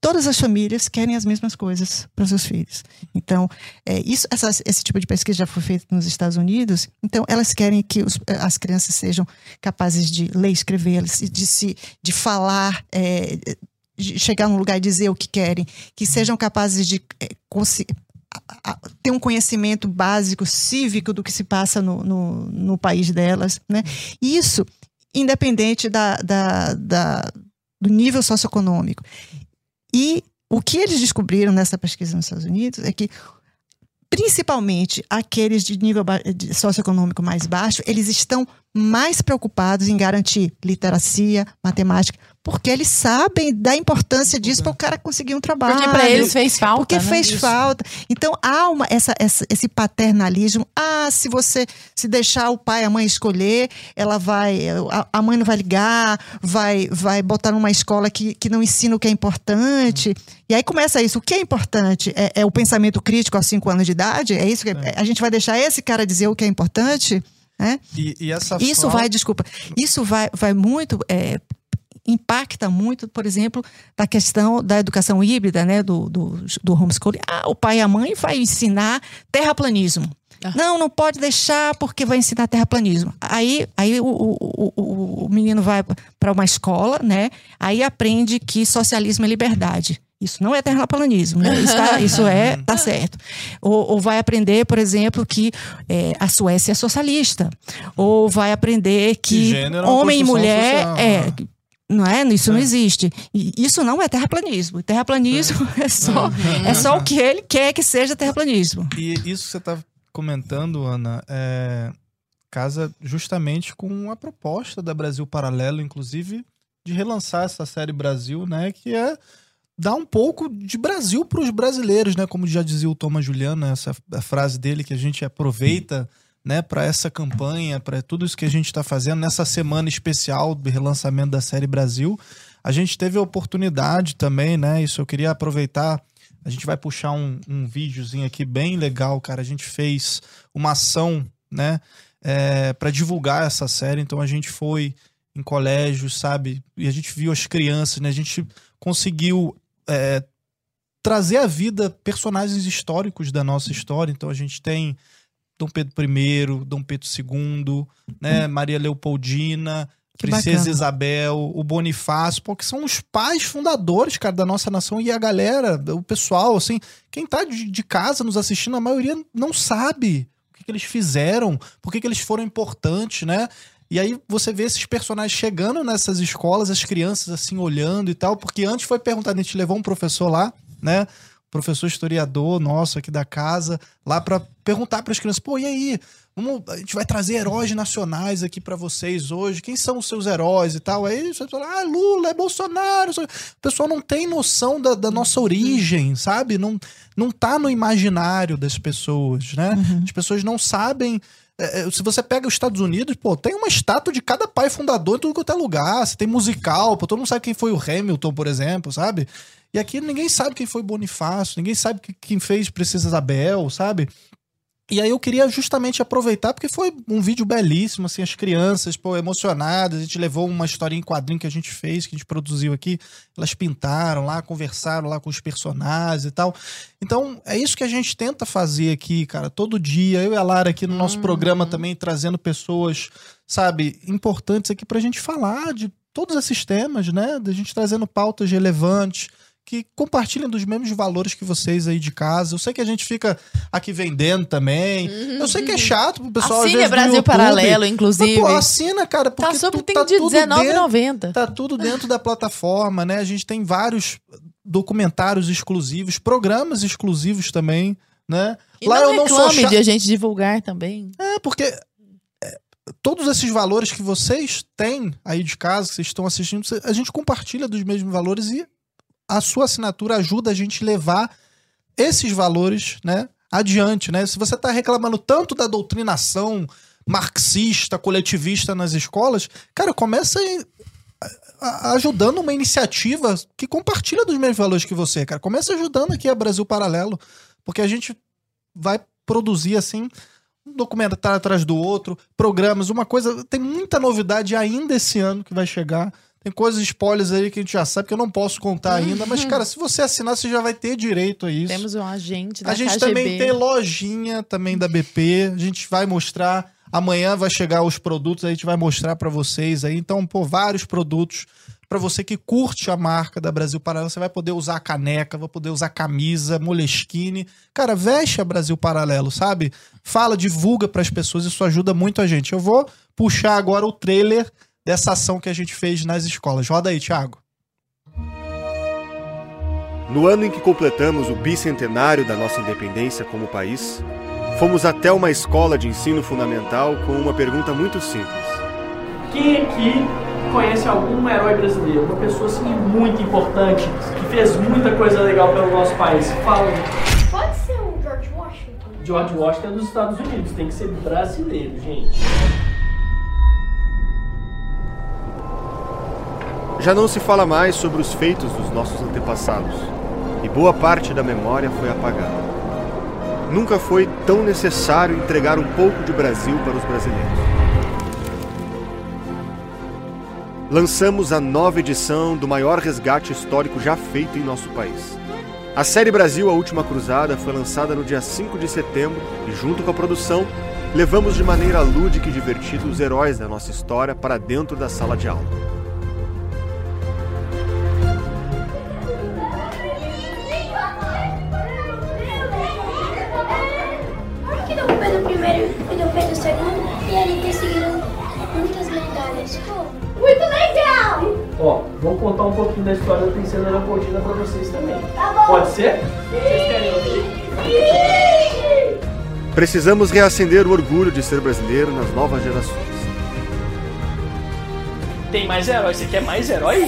todas as famílias querem as mesmas coisas para seus filhos. Então, é, isso, essa, esse tipo de pesquisa já foi feita nos Estados Unidos. Então, elas querem que os, as crianças sejam capazes de ler, escrever, de se, de falar. É, de chegar num lugar e dizer o que querem, que sejam capazes de é, ter um conhecimento básico cívico do que se passa no, no, no país delas, né? Isso independente da, da, da, do nível socioeconômico. E o que eles descobriram nessa pesquisa nos Estados Unidos é que principalmente aqueles de nível socioeconômico mais baixo, eles estão mais preocupados em garantir literacia, matemática, porque eles sabem da importância disso para o cara conseguir um trabalho. Porque para eles fez falta. Porque né? fez Isso. falta. Então há uma, essa, essa, esse paternalismo. Ah, se você se deixar o pai e a mãe escolher, ela vai. A, a, mãe não vai ligar, vai, vai botar numa escola que, que não ensina o que é importante. E aí começa isso. O que é importante? É, é o pensamento crítico aos cinco anos de idade? É isso que é. a gente vai deixar esse cara dizer o que é importante? É? E, e essa isso fala... vai, desculpa, isso vai, vai muito é, impacta muito, por exemplo, da questão da educação híbrida, né, do, do, do homeschooling. Ah, o pai e a mãe vai ensinar terraplanismo. Ah. Não, não pode deixar porque vai ensinar terraplanismo. Aí, aí o, o, o, o menino vai para uma escola, né? Aí aprende que socialismo é liberdade. Isso não é terraplanismo, né? Isso, tá, isso é, tá certo. Ou, ou, vai aprender, por exemplo, que é, a Suécia é socialista. Ou vai aprender que homem e mulher social, é, né? Não é? Isso é. não existe. E isso não é terraplanismo. Terraplanismo é, é só uhum. é só o que ele quer que seja terraplanismo. E isso que você está comentando, Ana, é, casa justamente com a proposta da Brasil Paralelo, inclusive, de relançar essa série Brasil, né? Que é dar um pouco de Brasil para os brasileiros, né? Como já dizia o Thomas Juliano, essa a frase dele que a gente aproveita, né, para essa campanha, para tudo isso que a gente está fazendo nessa semana especial do relançamento da série Brasil. A gente teve a oportunidade também, né? Isso eu queria aproveitar. A gente vai puxar um, um videozinho aqui bem legal, cara. A gente fez uma ação, né, é, para divulgar essa série. Então a gente foi em colégios, sabe? E a gente viu as crianças, né? A gente conseguiu é, trazer à vida personagens históricos da nossa história. Então a gente tem Dom Pedro I, Dom Pedro II, né, Maria Leopoldina, Que Princesa bacana. Isabel, o Bonifácio, porque são os pais fundadores, cara, da nossa nação e a galera, o pessoal, assim, quem tá de, de casa nos assistindo, a maioria não sabe o que, que eles fizeram, por que, que eles foram importantes, né? E aí você vê esses personagens chegando nessas escolas, as crianças assim olhando e tal, porque antes foi perguntado, a gente levou um professor lá, né? Professor historiador nosso aqui da casa, lá pra perguntar para as crianças, pô, e aí? Vamos, a gente vai trazer heróis nacionais aqui pra vocês hoje. Quem são os seus heróis e tal? Aí você fala, ah, Lula, é Bolsonaro. O pessoal não tem noção da, da nossa origem, sabe? Não, não tá no imaginário das pessoas, né? As pessoas não sabem. é, é, se você pega os Estados Unidos, pô, tem uma estátua de cada pai fundador em tudo quanto é lugar. Você tem musical, pô, todo mundo sabe quem foi o Hamilton, por exemplo, sabe? E aqui ninguém sabe quem foi Bonifácio, ninguém sabe que- quem fez Princesa Isabel, sabe? E aí eu queria justamente aproveitar, porque foi um vídeo belíssimo, assim, as crianças, pô, emocionadas, a gente levou uma historinha em quadrinho que a gente fez, que a gente produziu aqui, elas pintaram lá, conversaram lá com os personagens e tal. Então, é isso que a gente tenta fazer aqui, cara, todo dia, eu e a Lara aqui no nosso programa também, trazendo pessoas, sabe, importantes aqui pra gente falar de todos esses temas, né, da gente trazendo pautas relevantes, que compartilhem dos mesmos valores que vocês aí de casa. Eu sei que a gente fica aqui vendendo também. Eu sei que é chato pro pessoal às vezes, do Brasil. Paralelo, Mas, inclusive. pô, assina, cara, porque tá super, tu, tem tá de tudo dentro, R$19,90. tá tudo dentro da plataforma, né? A gente tem vários documentários exclusivos, programas exclusivos também, né? E Lá não eu não sou chato. de a gente divulgar também. É, porque é, todos esses valores que vocês têm aí de casa, que vocês estão assistindo, a gente compartilha dos mesmos valores e a sua assinatura ajuda a gente levar esses valores, né, adiante, né? Se você está reclamando tanto da doutrinação marxista, coletivista nas escolas, cara, começa ajudando uma iniciativa que compartilha dos mesmos valores que você, cara. Começa ajudando aqui a Brasil Paralelo, porque a gente vai produzir assim um documentário atrás do outro, programas, uma coisa. Tem muita novidade ainda esse ano que vai chegar. Tem coisas, spoilers aí que a gente já sabe que eu não posso contar ainda, mas, cara, se você assinar, você já vai ter direito a isso. Temos um agente da A gente KGB. também tem lojinha também da BP. A gente vai mostrar. Amanhã vai chegar os produtos, a gente vai mostrar pra vocês aí. Então, pô, vários produtos pra você que curte a marca da Brasil Paralelo. Você vai poder usar a caneca, vai poder usar camisa, moleskine. Cara, veste a Brasil Paralelo, sabe? Fala, divulga pras pessoas, isso ajuda muito a gente. Eu vou puxar agora o trailer dessa ação que a gente fez nas escolas. Roda aí, Thiago. No ano em que completamos o bicentenário da nossa independência como país, fomos até uma escola de ensino fundamental com uma pergunta muito simples. Quem aqui conhece algum herói brasileiro? Uma pessoa assim muito importante, que fez muita coisa legal pelo nosso país. Fala. Pode ser o George Washington. George Washington é dos Estados Unidos, tem que ser brasileiro, gente. Já não se fala mais sobre os feitos dos nossos antepassados, e boa parte da memória foi apagada. Nunca foi tão necessário entregar um pouco de Brasil para os brasileiros. Lançamos a nova edição do maior resgate histórico já feito em nosso país. A série Brasil A Última Cruzada foi lançada no dia 5 de setembro e, junto com a produção, levamos de maneira lúdica e divertida os heróis da nossa história para dentro da sala de aula. Vou contar um pouquinho da história da Princesa Leopoldina pra vocês também. Tá bom. Pode ser? Vocês querem ouvir? Precisamos reacender o orgulho de ser brasileiro nas novas gerações. Tem mais herói? Você quer mais herói?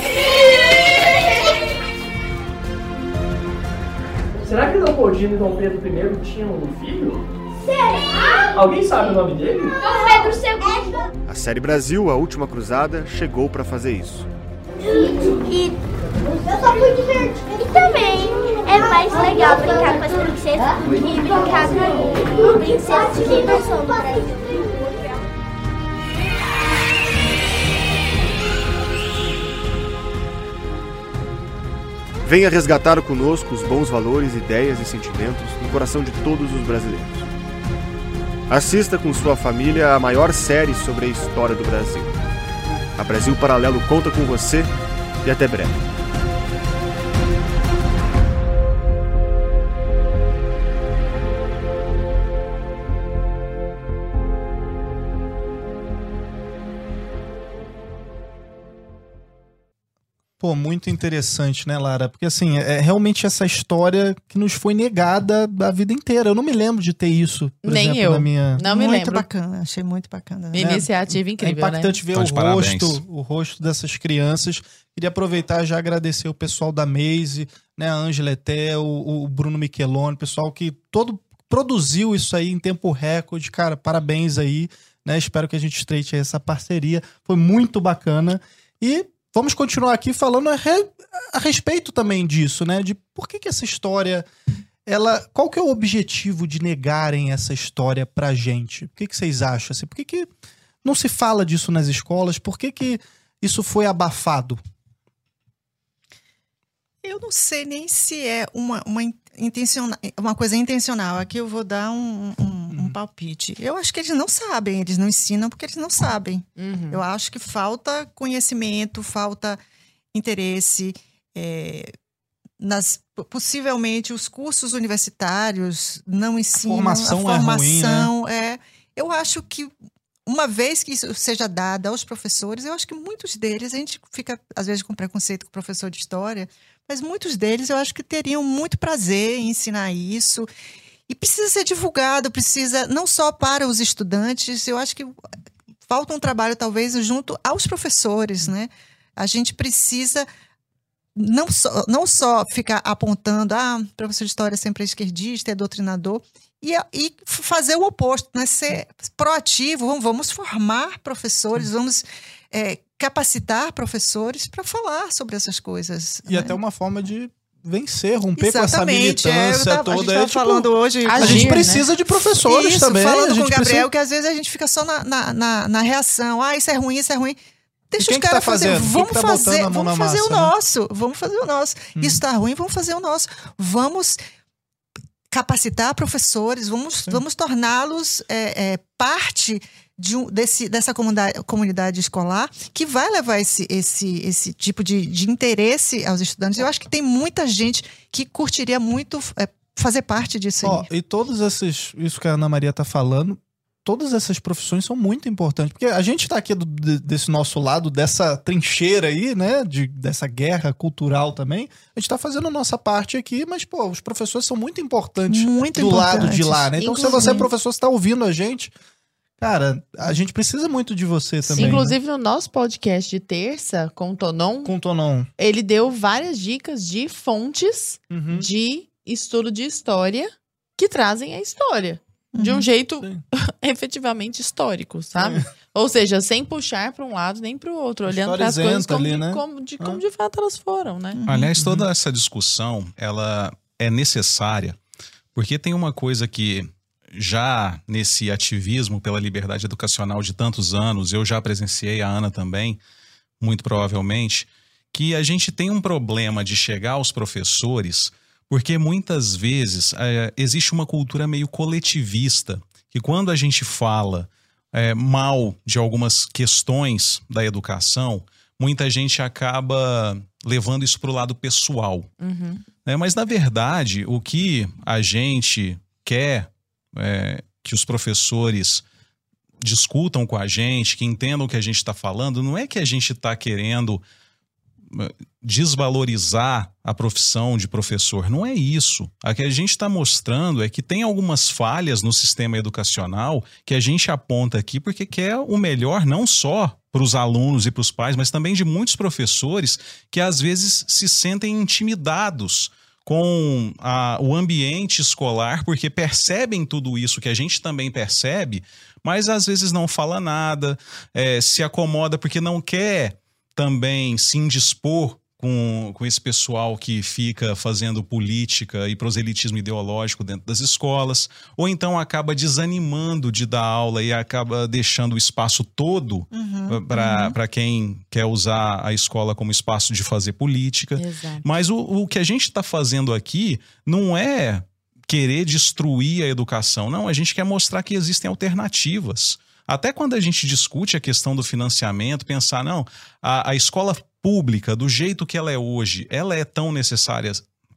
Será que Leopoldina e Dom Pedro I tinham um filho? Será? Alguém sabe o nome dele? Dom Pedro II. A série Brasil A Última Cruzada chegou para fazer isso. E. E também é mais legal brincar com as princesas e brincar com princesas que não são do Brasil. Venha resgatar conosco os bons valores, ideias e sentimentos no coração de todos os brasileiros. Assista com sua família a maior série sobre a história do Brasil. A Brasil Paralelo conta com você e até breve. Pô, muito interessante, né, Lara? Porque assim, é realmente essa história que nos foi negada a vida inteira. Eu não me lembro de ter isso, por Nem exemplo, eu. na minha. Não me muito lembro. bacana, achei muito bacana. né? Iniciativa É incrível, né? impactante ver Então, o parabéns. rosto, o rosto dessas crianças. Queria aproveitar e já agradecer o pessoal da Maze, né, a Ângela Eté, o, o Bruno Micheloni, o pessoal que todo produziu isso aí em tempo recorde. Cara, parabéns aí, né? Espero que a gente estreite essa parceria. Foi muito bacana. E vamos continuar aqui falando a, re- a respeito também disso, né? De por que que essa história ela, qual que é o objetivo de negarem essa história pra gente? O que, que vocês acham? Assim, por que, que não se fala disso nas escolas? Por que, que isso foi abafado? Eu não sei nem se é uma, uma, in- intenciona- uma coisa intencional. Aqui eu vou dar um, um- um palpite. Eu acho que eles não sabem, eles não ensinam porque eles não sabem. Uhum. Eu acho que falta conhecimento, falta interesse. é, nas, possivelmente os cursos universitários não ensinam. formação é a ruim, né? formação é. Eu acho que uma vez que isso seja dada aos professores, eu acho que muitos deles, a gente fica às vezes com preconceito com o professor de história, mas muitos deles eu acho que teriam muito prazer em ensinar isso. E precisa ser divulgado, precisa não só para os estudantes, eu acho que falta um trabalho talvez junto aos professores, né? A gente precisa não só, não só ficar apontando, ah, professor de história sempre é esquerdista, é doutrinador, e, e fazer o oposto, né? Ser proativo, vamos, vamos formar professores, vamos é, capacitar professores para falar sobre essas coisas. E né? até uma forma de vencer, romper com essa Exatamente, é, militância tava- a gente toda. É, tipo, falando hoje. a gente né? precisa de professores Isso, também. falando a com o Gabriel, precisa... que às vezes a gente fica só na, na, na, na reação. Ah, isso é ruim, isso é ruim. Deixa os que tá caras fazer. fazendo? Quem Vamos tá fazer, vamos fazer o massa, né? nosso. Vamos fazer o nosso. Hum. Isso tá ruim, vamos fazer o nosso. Vamos capacitar professores, vamos, vamos torná-los é, é, parte de um- desse, dessa comunidade, comunidade escolar que vai levar esse, esse, esse tipo de, de interesse aos estudantes. Eu acho que tem muita gente que curtiria muito é, fazer parte disso aí. e todos esses, isso que a Ana Maria tá falando, todas essas profissões são muito importantes, porque a gente tá aqui do- de- desse nosso lado, dessa trincheira aí, né, de, dessa guerra cultural também, a gente tá fazendo a nossa parte aqui, mas, pô, os professores são muito importantes Muito do lado de lá, né? Então, se Inclusive- você é professor, você tá ouvindo a gente, cara, a gente precisa muito de você também. né? Inclusive, no nosso podcast de terça, com o Tonon, Com o Tonon. ele deu várias dicas de fontes Uhum. de estudo de história que trazem a história. De um Uhum. jeito efetivamente histórico, sabe? Ou seja, sem puxar para um lado nem para o outro, olhando para as coisas como, ali, de, né? como, de, como Ah. de fato elas foram, né? Aliás, toda essa discussão, ela é necessária, porque tem uma coisa que já nesse ativismo pela liberdade educacional de tantos anos, eu já presenciei, a Ana também, muito provavelmente, que a gente tem um problema de chegar aos professores, porque muitas vezes eh, existe uma cultura meio coletivista, que quando a gente fala eh, mal de algumas questões da educação, muita gente acaba levando isso para o lado pessoal. Uhum. né? Mas, na verdade, o que a gente quer é, que os professores discutam com a gente, que entendam o que a gente está falando, não é que a gente está querendo desvalorizar a profissão de professor. Não é isso. O que a gente está mostrando é que tem algumas falhas no sistema educacional que a gente aponta aqui porque quer o melhor não só para os alunos e para os pais, mas também de muitos professores que às vezes se sentem intimidados com a- o ambiente escolar, porque percebem tudo isso que a gente também percebe, mas às vezes não fala nada, eh, se acomoda porque não quer também se indispor com, com esse pessoal que fica fazendo política e proselitismo ideológico dentro das escolas, ou então acaba desanimando de dar aula e acaba deixando o espaço todo Uhum, para quem quer usar a escola como espaço de fazer política. Exato. Mas o, o que a gente está fazendo aqui não é querer destruir a educação, não. A gente quer mostrar que existem alternativas. Até quando a gente discute a questão do financiamento, pensar, não, a, a escola pública, do jeito que ela é hoje, ela é tão necessária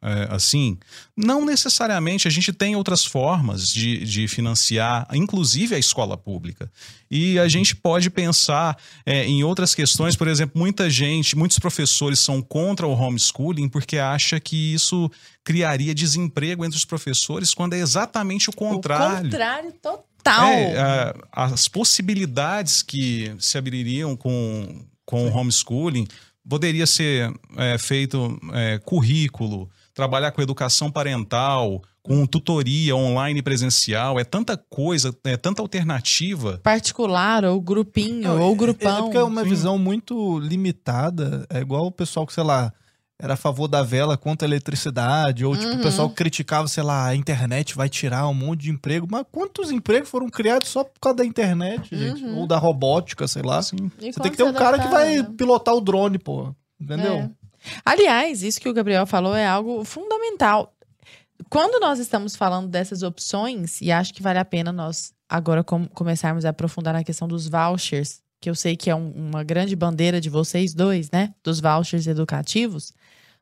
é, assim? Não necessariamente. A gente tem outras formas de, de financiar, inclusive a escola pública. E a gente pode pensar é, em outras questões, por exemplo, muita gente, muitos professores são contra o homeschooling porque acha que isso criaria desemprego entre os professores, quando é exatamente o contrário. O contrário total. É, a- as possibilidades que se abririam com, com o homeschooling poderia ser é, feito é, currículo, trabalhar com educação parental, com tutoria online e presencial, é tanta coisa, é tanta alternativa. Particular, ou grupinho, Não, ou É grupão. porque é uma sim. visão muito limitada. É igual o pessoal que, sei lá, era a favor da vela contra a eletricidade, ou tipo, Uhum. o pessoal que criticava, sei lá, a internet vai tirar um monte de emprego. Mas quantos empregos foram criados só por causa da internet, gente? Uhum. Ou da robótica, sei lá. Assim, Você tem que ter um cara que vai né? pilotar o drone, pô. Entendeu? É. Aliás, isso que o Gabriel falou é algo fundamental. Quando nós estamos falando dessas opções, e acho que vale a pena nós agora com- começarmos a aprofundar na questão dos vouchers, que eu sei que é um- uma grande bandeira de vocês dois, né? Dos vouchers educativos.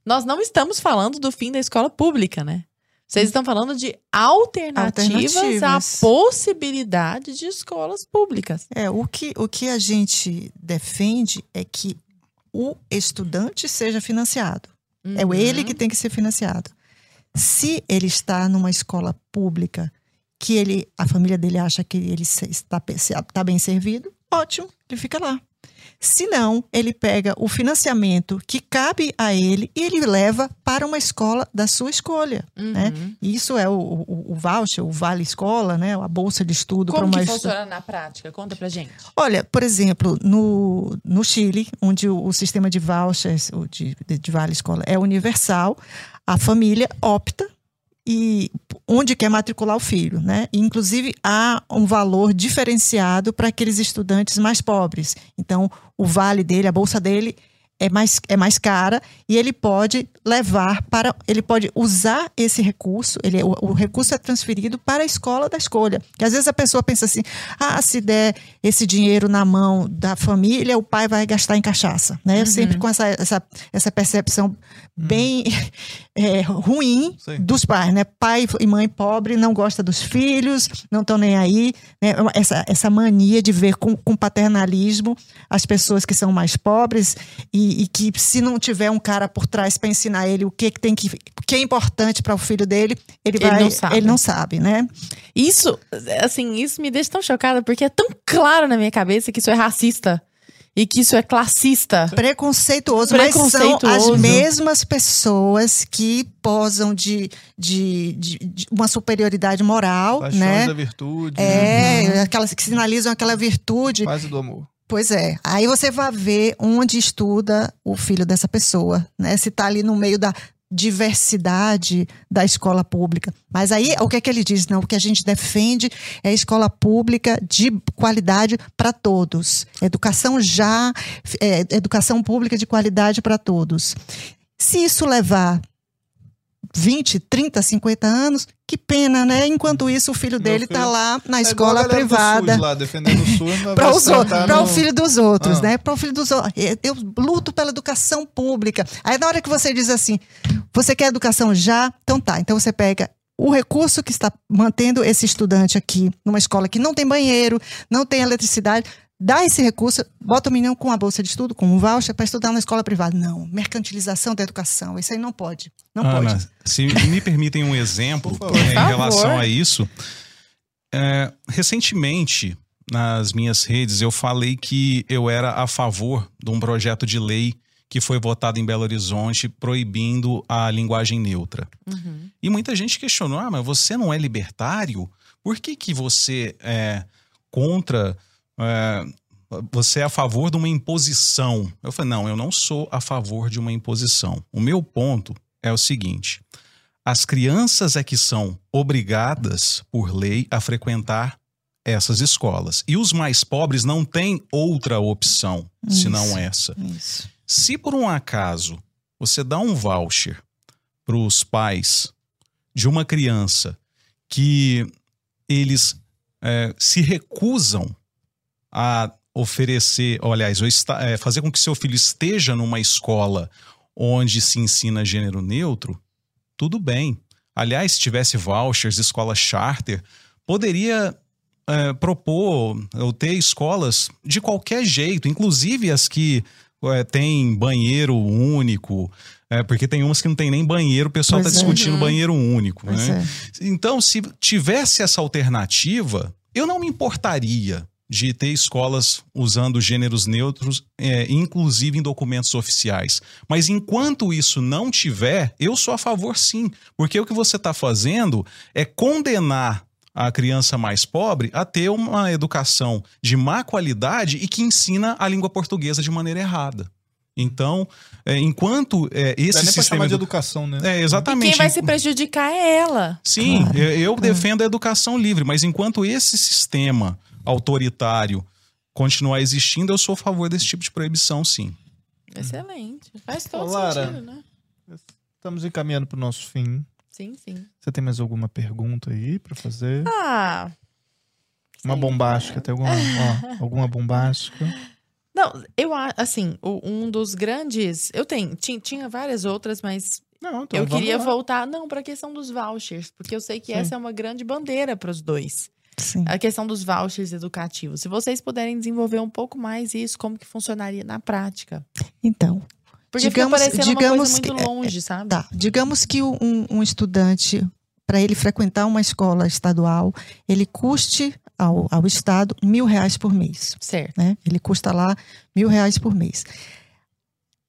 Nós não estamos falando do fim da escola pública, né? Vocês estão falando de alternativas, Alternativas. à possibilidade de escolas públicas. É, o que, o que a gente defende é que o estudante seja financiado. É Uhum. ele que tem que ser financiado. Se ele está numa escola pública que ele, a família dele acha que ele está, está bem servido, ótimo, ele fica lá. Se não, ele pega o financiamento que cabe a ele e ele leva para uma escola da sua escolha. né? Uhum. Isso é o, o, o voucher, o Vale Escola, né? a bolsa de estudo para Como que estu- funciona na prática? Conta pra gente. Olha, por exemplo, no, no Chile, onde o, o sistema de vouchers, de, de Vale Escola, é universal, a família opta e onde quer matricular o filho, né? Inclusive há um valor diferenciado para aqueles estudantes mais pobres. Então, o vale dele, a bolsa dele é mais, é mais cara e ele pode levar para, ele pode usar esse recurso, ele, o, o recurso é transferido para a escola da escolha. Que às vezes a pessoa pensa assim, ah, se der esse dinheiro na mão da família, o pai vai gastar em cachaça, né? Sempre com essa, essa, essa percepção bem é, ruim Sim. dos pais, né? Pai e mãe pobre não gosta dos filhos, não estão nem aí, né? Essa, essa mania de ver com, com paternalismo as pessoas que são mais pobres e, e que se não tiver um cara por trás para ensinar ele o que, que tem que o que é importante para o filho dele, ele Ele vai não sabe. ele não sabe, né? Isso, assim, isso me deixa tão chocada, porque é tão claro na minha cabeça que isso é racista e que isso é classista. Preconceituoso, mas são Preconceituoso. as mesmas pessoas que posam de, de, de- de uma superioridade moral, Paixões né? da virtude, É, aquelas que sinalizam aquela virtude. quase do amor. Pois é. Aí você vai ver onde estuda o filho dessa pessoa, né? Se tá ali no meio da diversidade da escola pública. Mas aí, o que é que ele diz? Não, o que a gente defende é a escola pública de qualidade para todos. Educação já, é, educação pública de qualidade para todos. Se isso levar 20, 30, 50 anos, que pena, né? Enquanto isso, o filho dele filho- tá lá na É escola privada SUS lá, defendendo o SUS, mas para os outros, para no- o filho dos outros, Ah. né? Para o filho dos outros. Eu luto pela educação pública. Aí na hora que você diz assim, você quer educação já? Então tá. Então você pega o recurso que está mantendo esse estudante aqui numa escola que não tem banheiro, não tem eletricidade, dá esse recurso, bota o menino com a bolsa de estudo, com um voucher para estudar na escola privada. Não, mercantilização da educação, isso aí não pode. Não Ana, pode. se me permitem um exemplo né, em relação a isso. É, recentemente, nas minhas redes, eu falei que eu era a favor de um projeto de lei que foi votado em Belo Horizonte proibindo a linguagem neutra. Uhum. E muita gente questionou: ah, mas você não é libertário? Por que, que você é contra é, você é a favor de uma imposição. Eu falei, não, eu não sou a favor de uma imposição. O meu ponto é o seguinte: as crianças é que são obrigadas, por lei, a frequentar essas escolas. E os mais pobres não têm outra opção Isso. senão essa. Isso. Se por um acaso você dá um voucher para os pais de uma criança que eles é, se recusam a oferecer, ou, aliás, esta- é, fazer com que seu filho esteja numa escola onde se ensina gênero neutro, tudo bem. Aliás, se tivesse vouchers, escola charter, poderia é, propor ou ter escolas de qualquer jeito, inclusive as que é, têm banheiro único, é, porque tem umas que não tem nem banheiro, o pessoal está é. discutindo banheiro único. Né? é. Então, se tivesse essa alternativa, eu não me importaria de ter escolas usando gêneros neutros, é, inclusive em documentos oficiais. Mas enquanto isso não tiver, eu sou a favor sim. Porque o que você está fazendo é condenar a criança mais pobre a ter uma educação de má qualidade e que ensina a língua portuguesa de maneira errada. Então, é, enquanto é, esse é nem pra sistema chamar de edu- educação, né? É, E exatamente. quem vai se prejudicar é ela. Sim, Claro, eu, eu claro. defendo a educação livre, mas enquanto esse sistema autoritário continuar existindo, eu sou a favor desse tipo de proibição, sim. Excelente. Faz todo Ô, Lara. sentido, né? Estamos encaminhando para o nosso fim. Sim, sim. Você tem mais alguma pergunta aí para fazer? Ah. Uma sei. bombástica, tem alguma, ó, alguma bombástica? Não, eu acho, assim, um dos grandes. Eu tenho, tinha, tinha várias outras, mas Não, então eu queria lá. voltar, não, para a questão dos vouchers, porque eu sei que Sim. essa é uma grande bandeira para os dois. Sim. A questão dos vouchers educativos. Se vocês puderem desenvolver um pouco mais isso, como que funcionaria na prática? Então, Porque Digamos- fica digamos coisa muito que- longe, sabe? tá. Digamos que um, um estudante, para ele frequentar uma escola estadual, ele custe ao, ao Estado mil reais por mês. Certo. né? Ele custa lá mil reais por mês.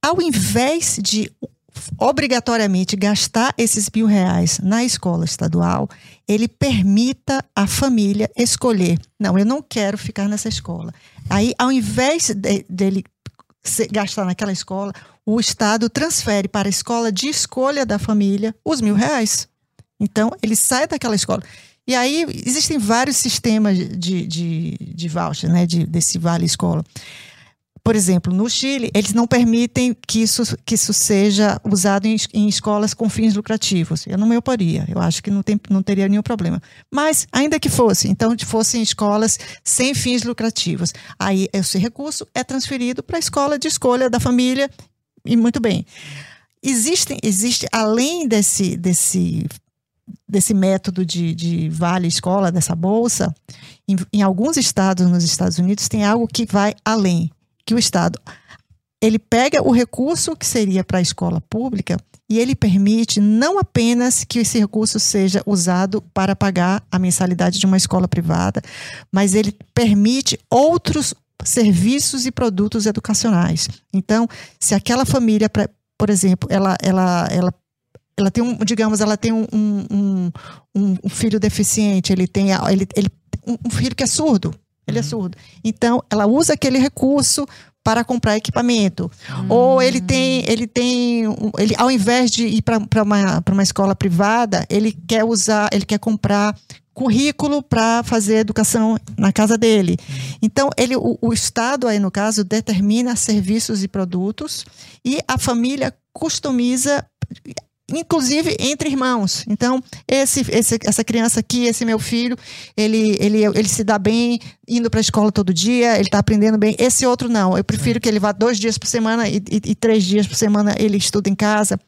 Ao invés de obrigatoriamente gastar esses mil reais na escola estadual, ele permita a família escolher. Não, eu não quero ficar nessa escola. Aí, ao invés de- dele gastar naquela escola, o Estado transfere para a escola de escolha da família os mil reais. Então, ele sai daquela escola. E aí, existem vários sistemas de, de, de voucher, né? De, desse Vale Escola. Por exemplo, no Chile, eles não permitem que isso, que isso seja usado em, em escolas com fins lucrativos. Eu não me oporia, eu acho que não, tem, não teria nenhum problema. Mas, ainda que fosse, então, fossem escolas sem fins lucrativos, aí esse recurso é transferido para a escola de escolha da família, e muito bem. Existem, existe, além desse, desse, desse método de, de vale escola, dessa bolsa, em, em alguns estados nos Estados Unidos tem algo que vai além, que o estado ele pega o recurso que seria para a escola pública e ele permite não apenas que esse recurso seja usado para pagar a mensalidade de uma escola privada, mas ele permite outros serviços e produtos educacionais. Então, se aquela família, por exemplo, ela, ela, ela ela tem um, digamos, ela tem um, um, um- um- filho deficiente, ele tem ele, ele, um filho que é surdo, ele é surdo. Então, ela usa aquele recurso para comprar equipamento. Ou ele tem, ele tem, ele, ao invés de ir para uma, pra uma escola privada, ele quer usar, ele quer comprar currículo para fazer educação na casa dele. Então, ele, o, o Estado, aí no caso, determina serviços e produtos e a família customiza inclusive entre irmãos. Então, esse, esse- essa criança aqui, esse meu filho, ele, ele, ele se dá bem indo para a escola todo dia, ele está aprendendo bem. Esse outro não. Eu prefiro que ele vá dois dias por semana e, e- e três dias por semana ele estuda em casa.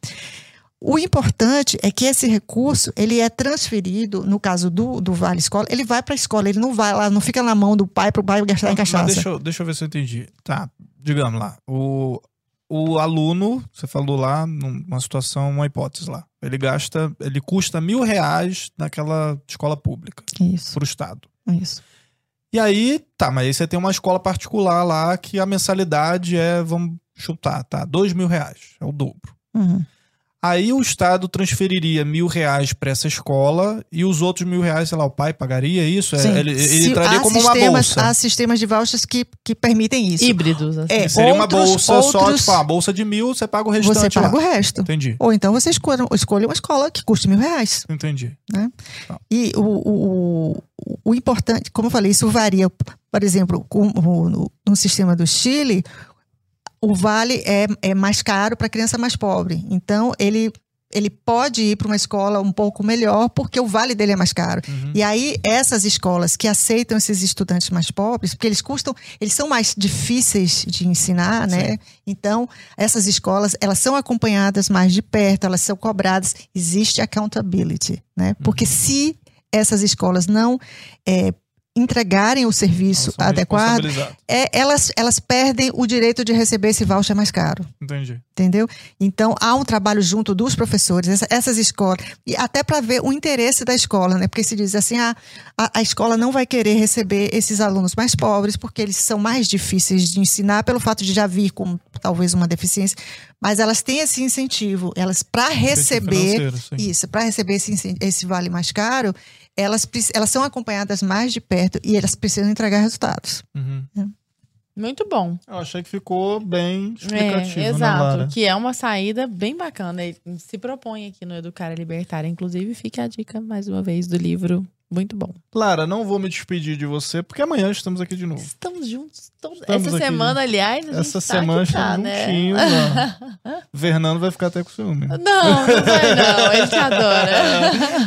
O importante é que esse recurso ele é transferido, no caso do, do Vale Escola, ele vai para a escola, ele não vai lá, não fica na mão do pai para o pai gastar em Mas cachaça. deixa, eu, deixa eu ver se eu entendi. Tá, digamos lá. O, o aluno, você falou lá, numa situação, uma hipótese lá. Ele gasta, ele custa mil reais naquela escola pública, Isso, pro Estado. isso. E aí, tá, mas aí você tem uma escola particular lá que a mensalidade é, vamos chutar, tá? Dois mil reais. É o dobro. Uhum. Aí o Estado transferiria mil reais para essa escola e os outros mil reais, sei lá, o pai pagaria isso? É, Sim. Ele, ele há como uma sistemas- bolsa. Há sistemas de vouchers que, que permitem isso. Híbridos, assim. É, Seria uma outros- bolsa só, outros- tipo, uma bolsa de mil, você paga o restante Você paga lá. o resto. Entendi, Ou então você escolha, escolha uma escola que custe mil reais. entendi. E o, o, o, o importante, como eu falei, isso varia. Por exemplo, com, no, no sistema do Chile, o vale é, é mais caro para a criança mais pobre. Então, ele, ele pode ir para uma escola um pouco melhor porque o vale dele é mais caro. Uhum. E aí, essas escolas que aceitam esses estudantes mais pobres, porque eles custam, eles são mais difíceis de ensinar, né? Então, essas escolas, elas são acompanhadas mais de perto, elas são cobradas, existe accountability, né? Porque se essas escolas não é, entregarem o serviço adequado, é, elas, elas perdem o direito de receber esse voucher mais caro Entendi. entendeu? Então há um trabalho junto dos professores, essa- essas escolas, e até para ver o interesse da escola, né? Porque se diz assim, ah, a, a escola não vai querer receber esses alunos mais pobres porque eles são mais difíceis de ensinar pelo fato de já vir com talvez uma deficiência, mas elas têm esse incentivo, elas para receber isso, para receber esse, esse vale mais caro, elas, elas são acompanhadas mais de perto e elas precisam entregar resultados. Uhum. Muito bom. Eu achei que ficou bem explicativo, É, né, exato. Lara? que é uma saída bem bacana. Ele se propõe aqui no Educar e Libertar. Inclusive, fica a dica, mais uma vez, do livro. Muito bom. Lara, não vou me despedir de você, porque amanhã estamos aqui de novo. Estamos juntos. todos- Estamos Essa semana, aliás, a gente Essa tá semana tá, estamos né? juntinhos. ó. Fernando vai ficar até com ciúme. Não, não vai não. Ele te adora.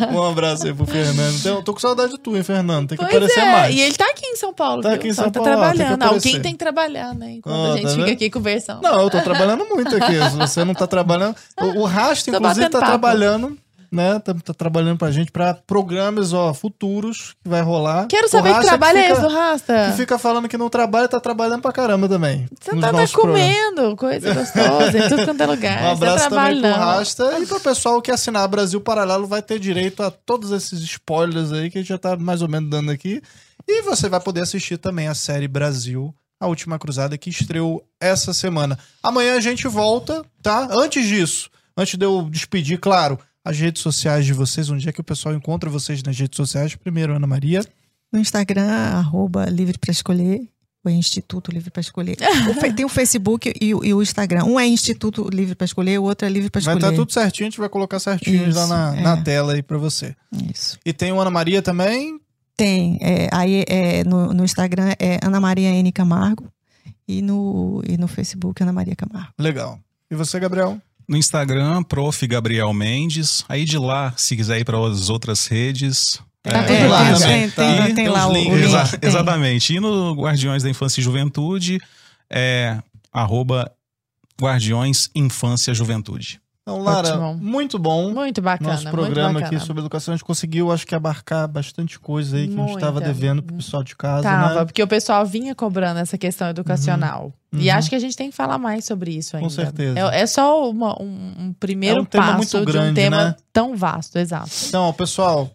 Um abraço aí pro Fernando. Então, tô com saudade de tu, hein, Fernando? Tem que Pois aparecer é, mais. e ele tá aqui em São Paulo. Tá viu? aqui em São tá Paulo, tem que trabalhando. aparecer. Alguém tem que trabalhar, né? Enquanto a tá gente fica vendo? aqui conversando. Não, eu tô trabalhando muito aqui. Se você não tá trabalhando. O, o Rasta, inclusive, tá papo. trabalhando, né? Tá, tá trabalhando pra gente pra programas, ó, futuros que vai rolar. Quero saber que trabalho é fica- esse do Rasta. Que fica falando que não trabalha, tá trabalhando pra caramba também. Você tá, tá programas. comendo coisa gostosa em tudo quanto é lugar. Um abraço Você também pro. Rasta. E pro pessoal que assinar Brasil Paralelo vai ter direito a todos esses spoilers aí que a gente já tá mais ou menos dando aqui. E você vai poder assistir também a série Brasil, a última cruzada, que estreou essa semana. Amanhã a gente volta, tá? Antes disso, antes de eu despedir, claro, as redes sociais de vocês, onde é que o pessoal encontra vocês nas redes sociais? Primeiro, Ana Maria. No Instagram, arroba Livre para Escolher, ou é Instituto Livre para Escolher. O tem o Facebook e, o- e o Instagram. Um é Instituto Livre para Escolher, o outro é Livre para Vai Escolher. estar tudo certinho, a gente vai colocar certinho Isso, lá na, é. na tela aí pra você. Isso. E tem o Ana Maria também. Tem. é, aí é, no, no Instagram é Ana Maria N. Camargo e no, e no Facebook Ana Maria Camargo. Legal. E você, Gabriel? No Instagram, prof. Gabriel Mendes. Aí de lá, se quiser ir para as outras redes. Tá é, tudo lá, tem, também, tem, tem, Tem tem lá o, link. Exa- exatamente. E no Guardiões da Infância e Juventude é arroba Guardiões Infância Juventude. Então, Lara, Ótimo. muito bom. Muito bacana. Nosso programa bacana. aqui sobre educação, a gente conseguiu, acho que, abarcar bastante coisa aí que a gente estava devendo pro pessoal de casa, Tava, né? porque o pessoal vinha cobrando essa questão educacional. E Uhum. acho que a gente tem que falar mais sobre isso ainda. certeza. É, é só uma- um, um primeiro É um passo muito de um grande, tema né? tão vasto, exato. Então, pessoal,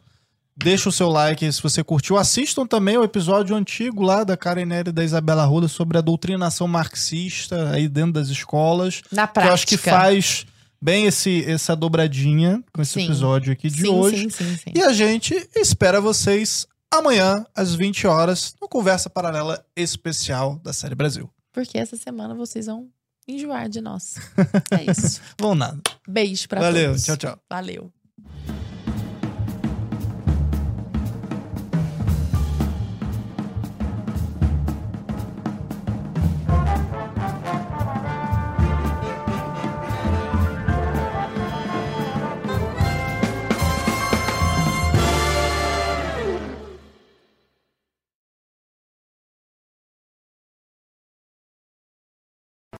deixa o seu like se você curtiu. Assistam também o episódio antigo lá da Karen Nery e da Isabela Ruda sobre a doutrinação marxista aí dentro das escolas. Na Que prática. eu acho que faz bem esse, essa dobradinha com esse Sim. episódio aqui de sim, hoje. Sim. E a gente espera vocês amanhã, às 20 horas, no Conversa Paralela Especial da Série Brasil. Porque essa semana vocês vão enjoar de nós. É isso. Vão nada. Beijo pra Valeu, todos. tchau, tchau. Valeu.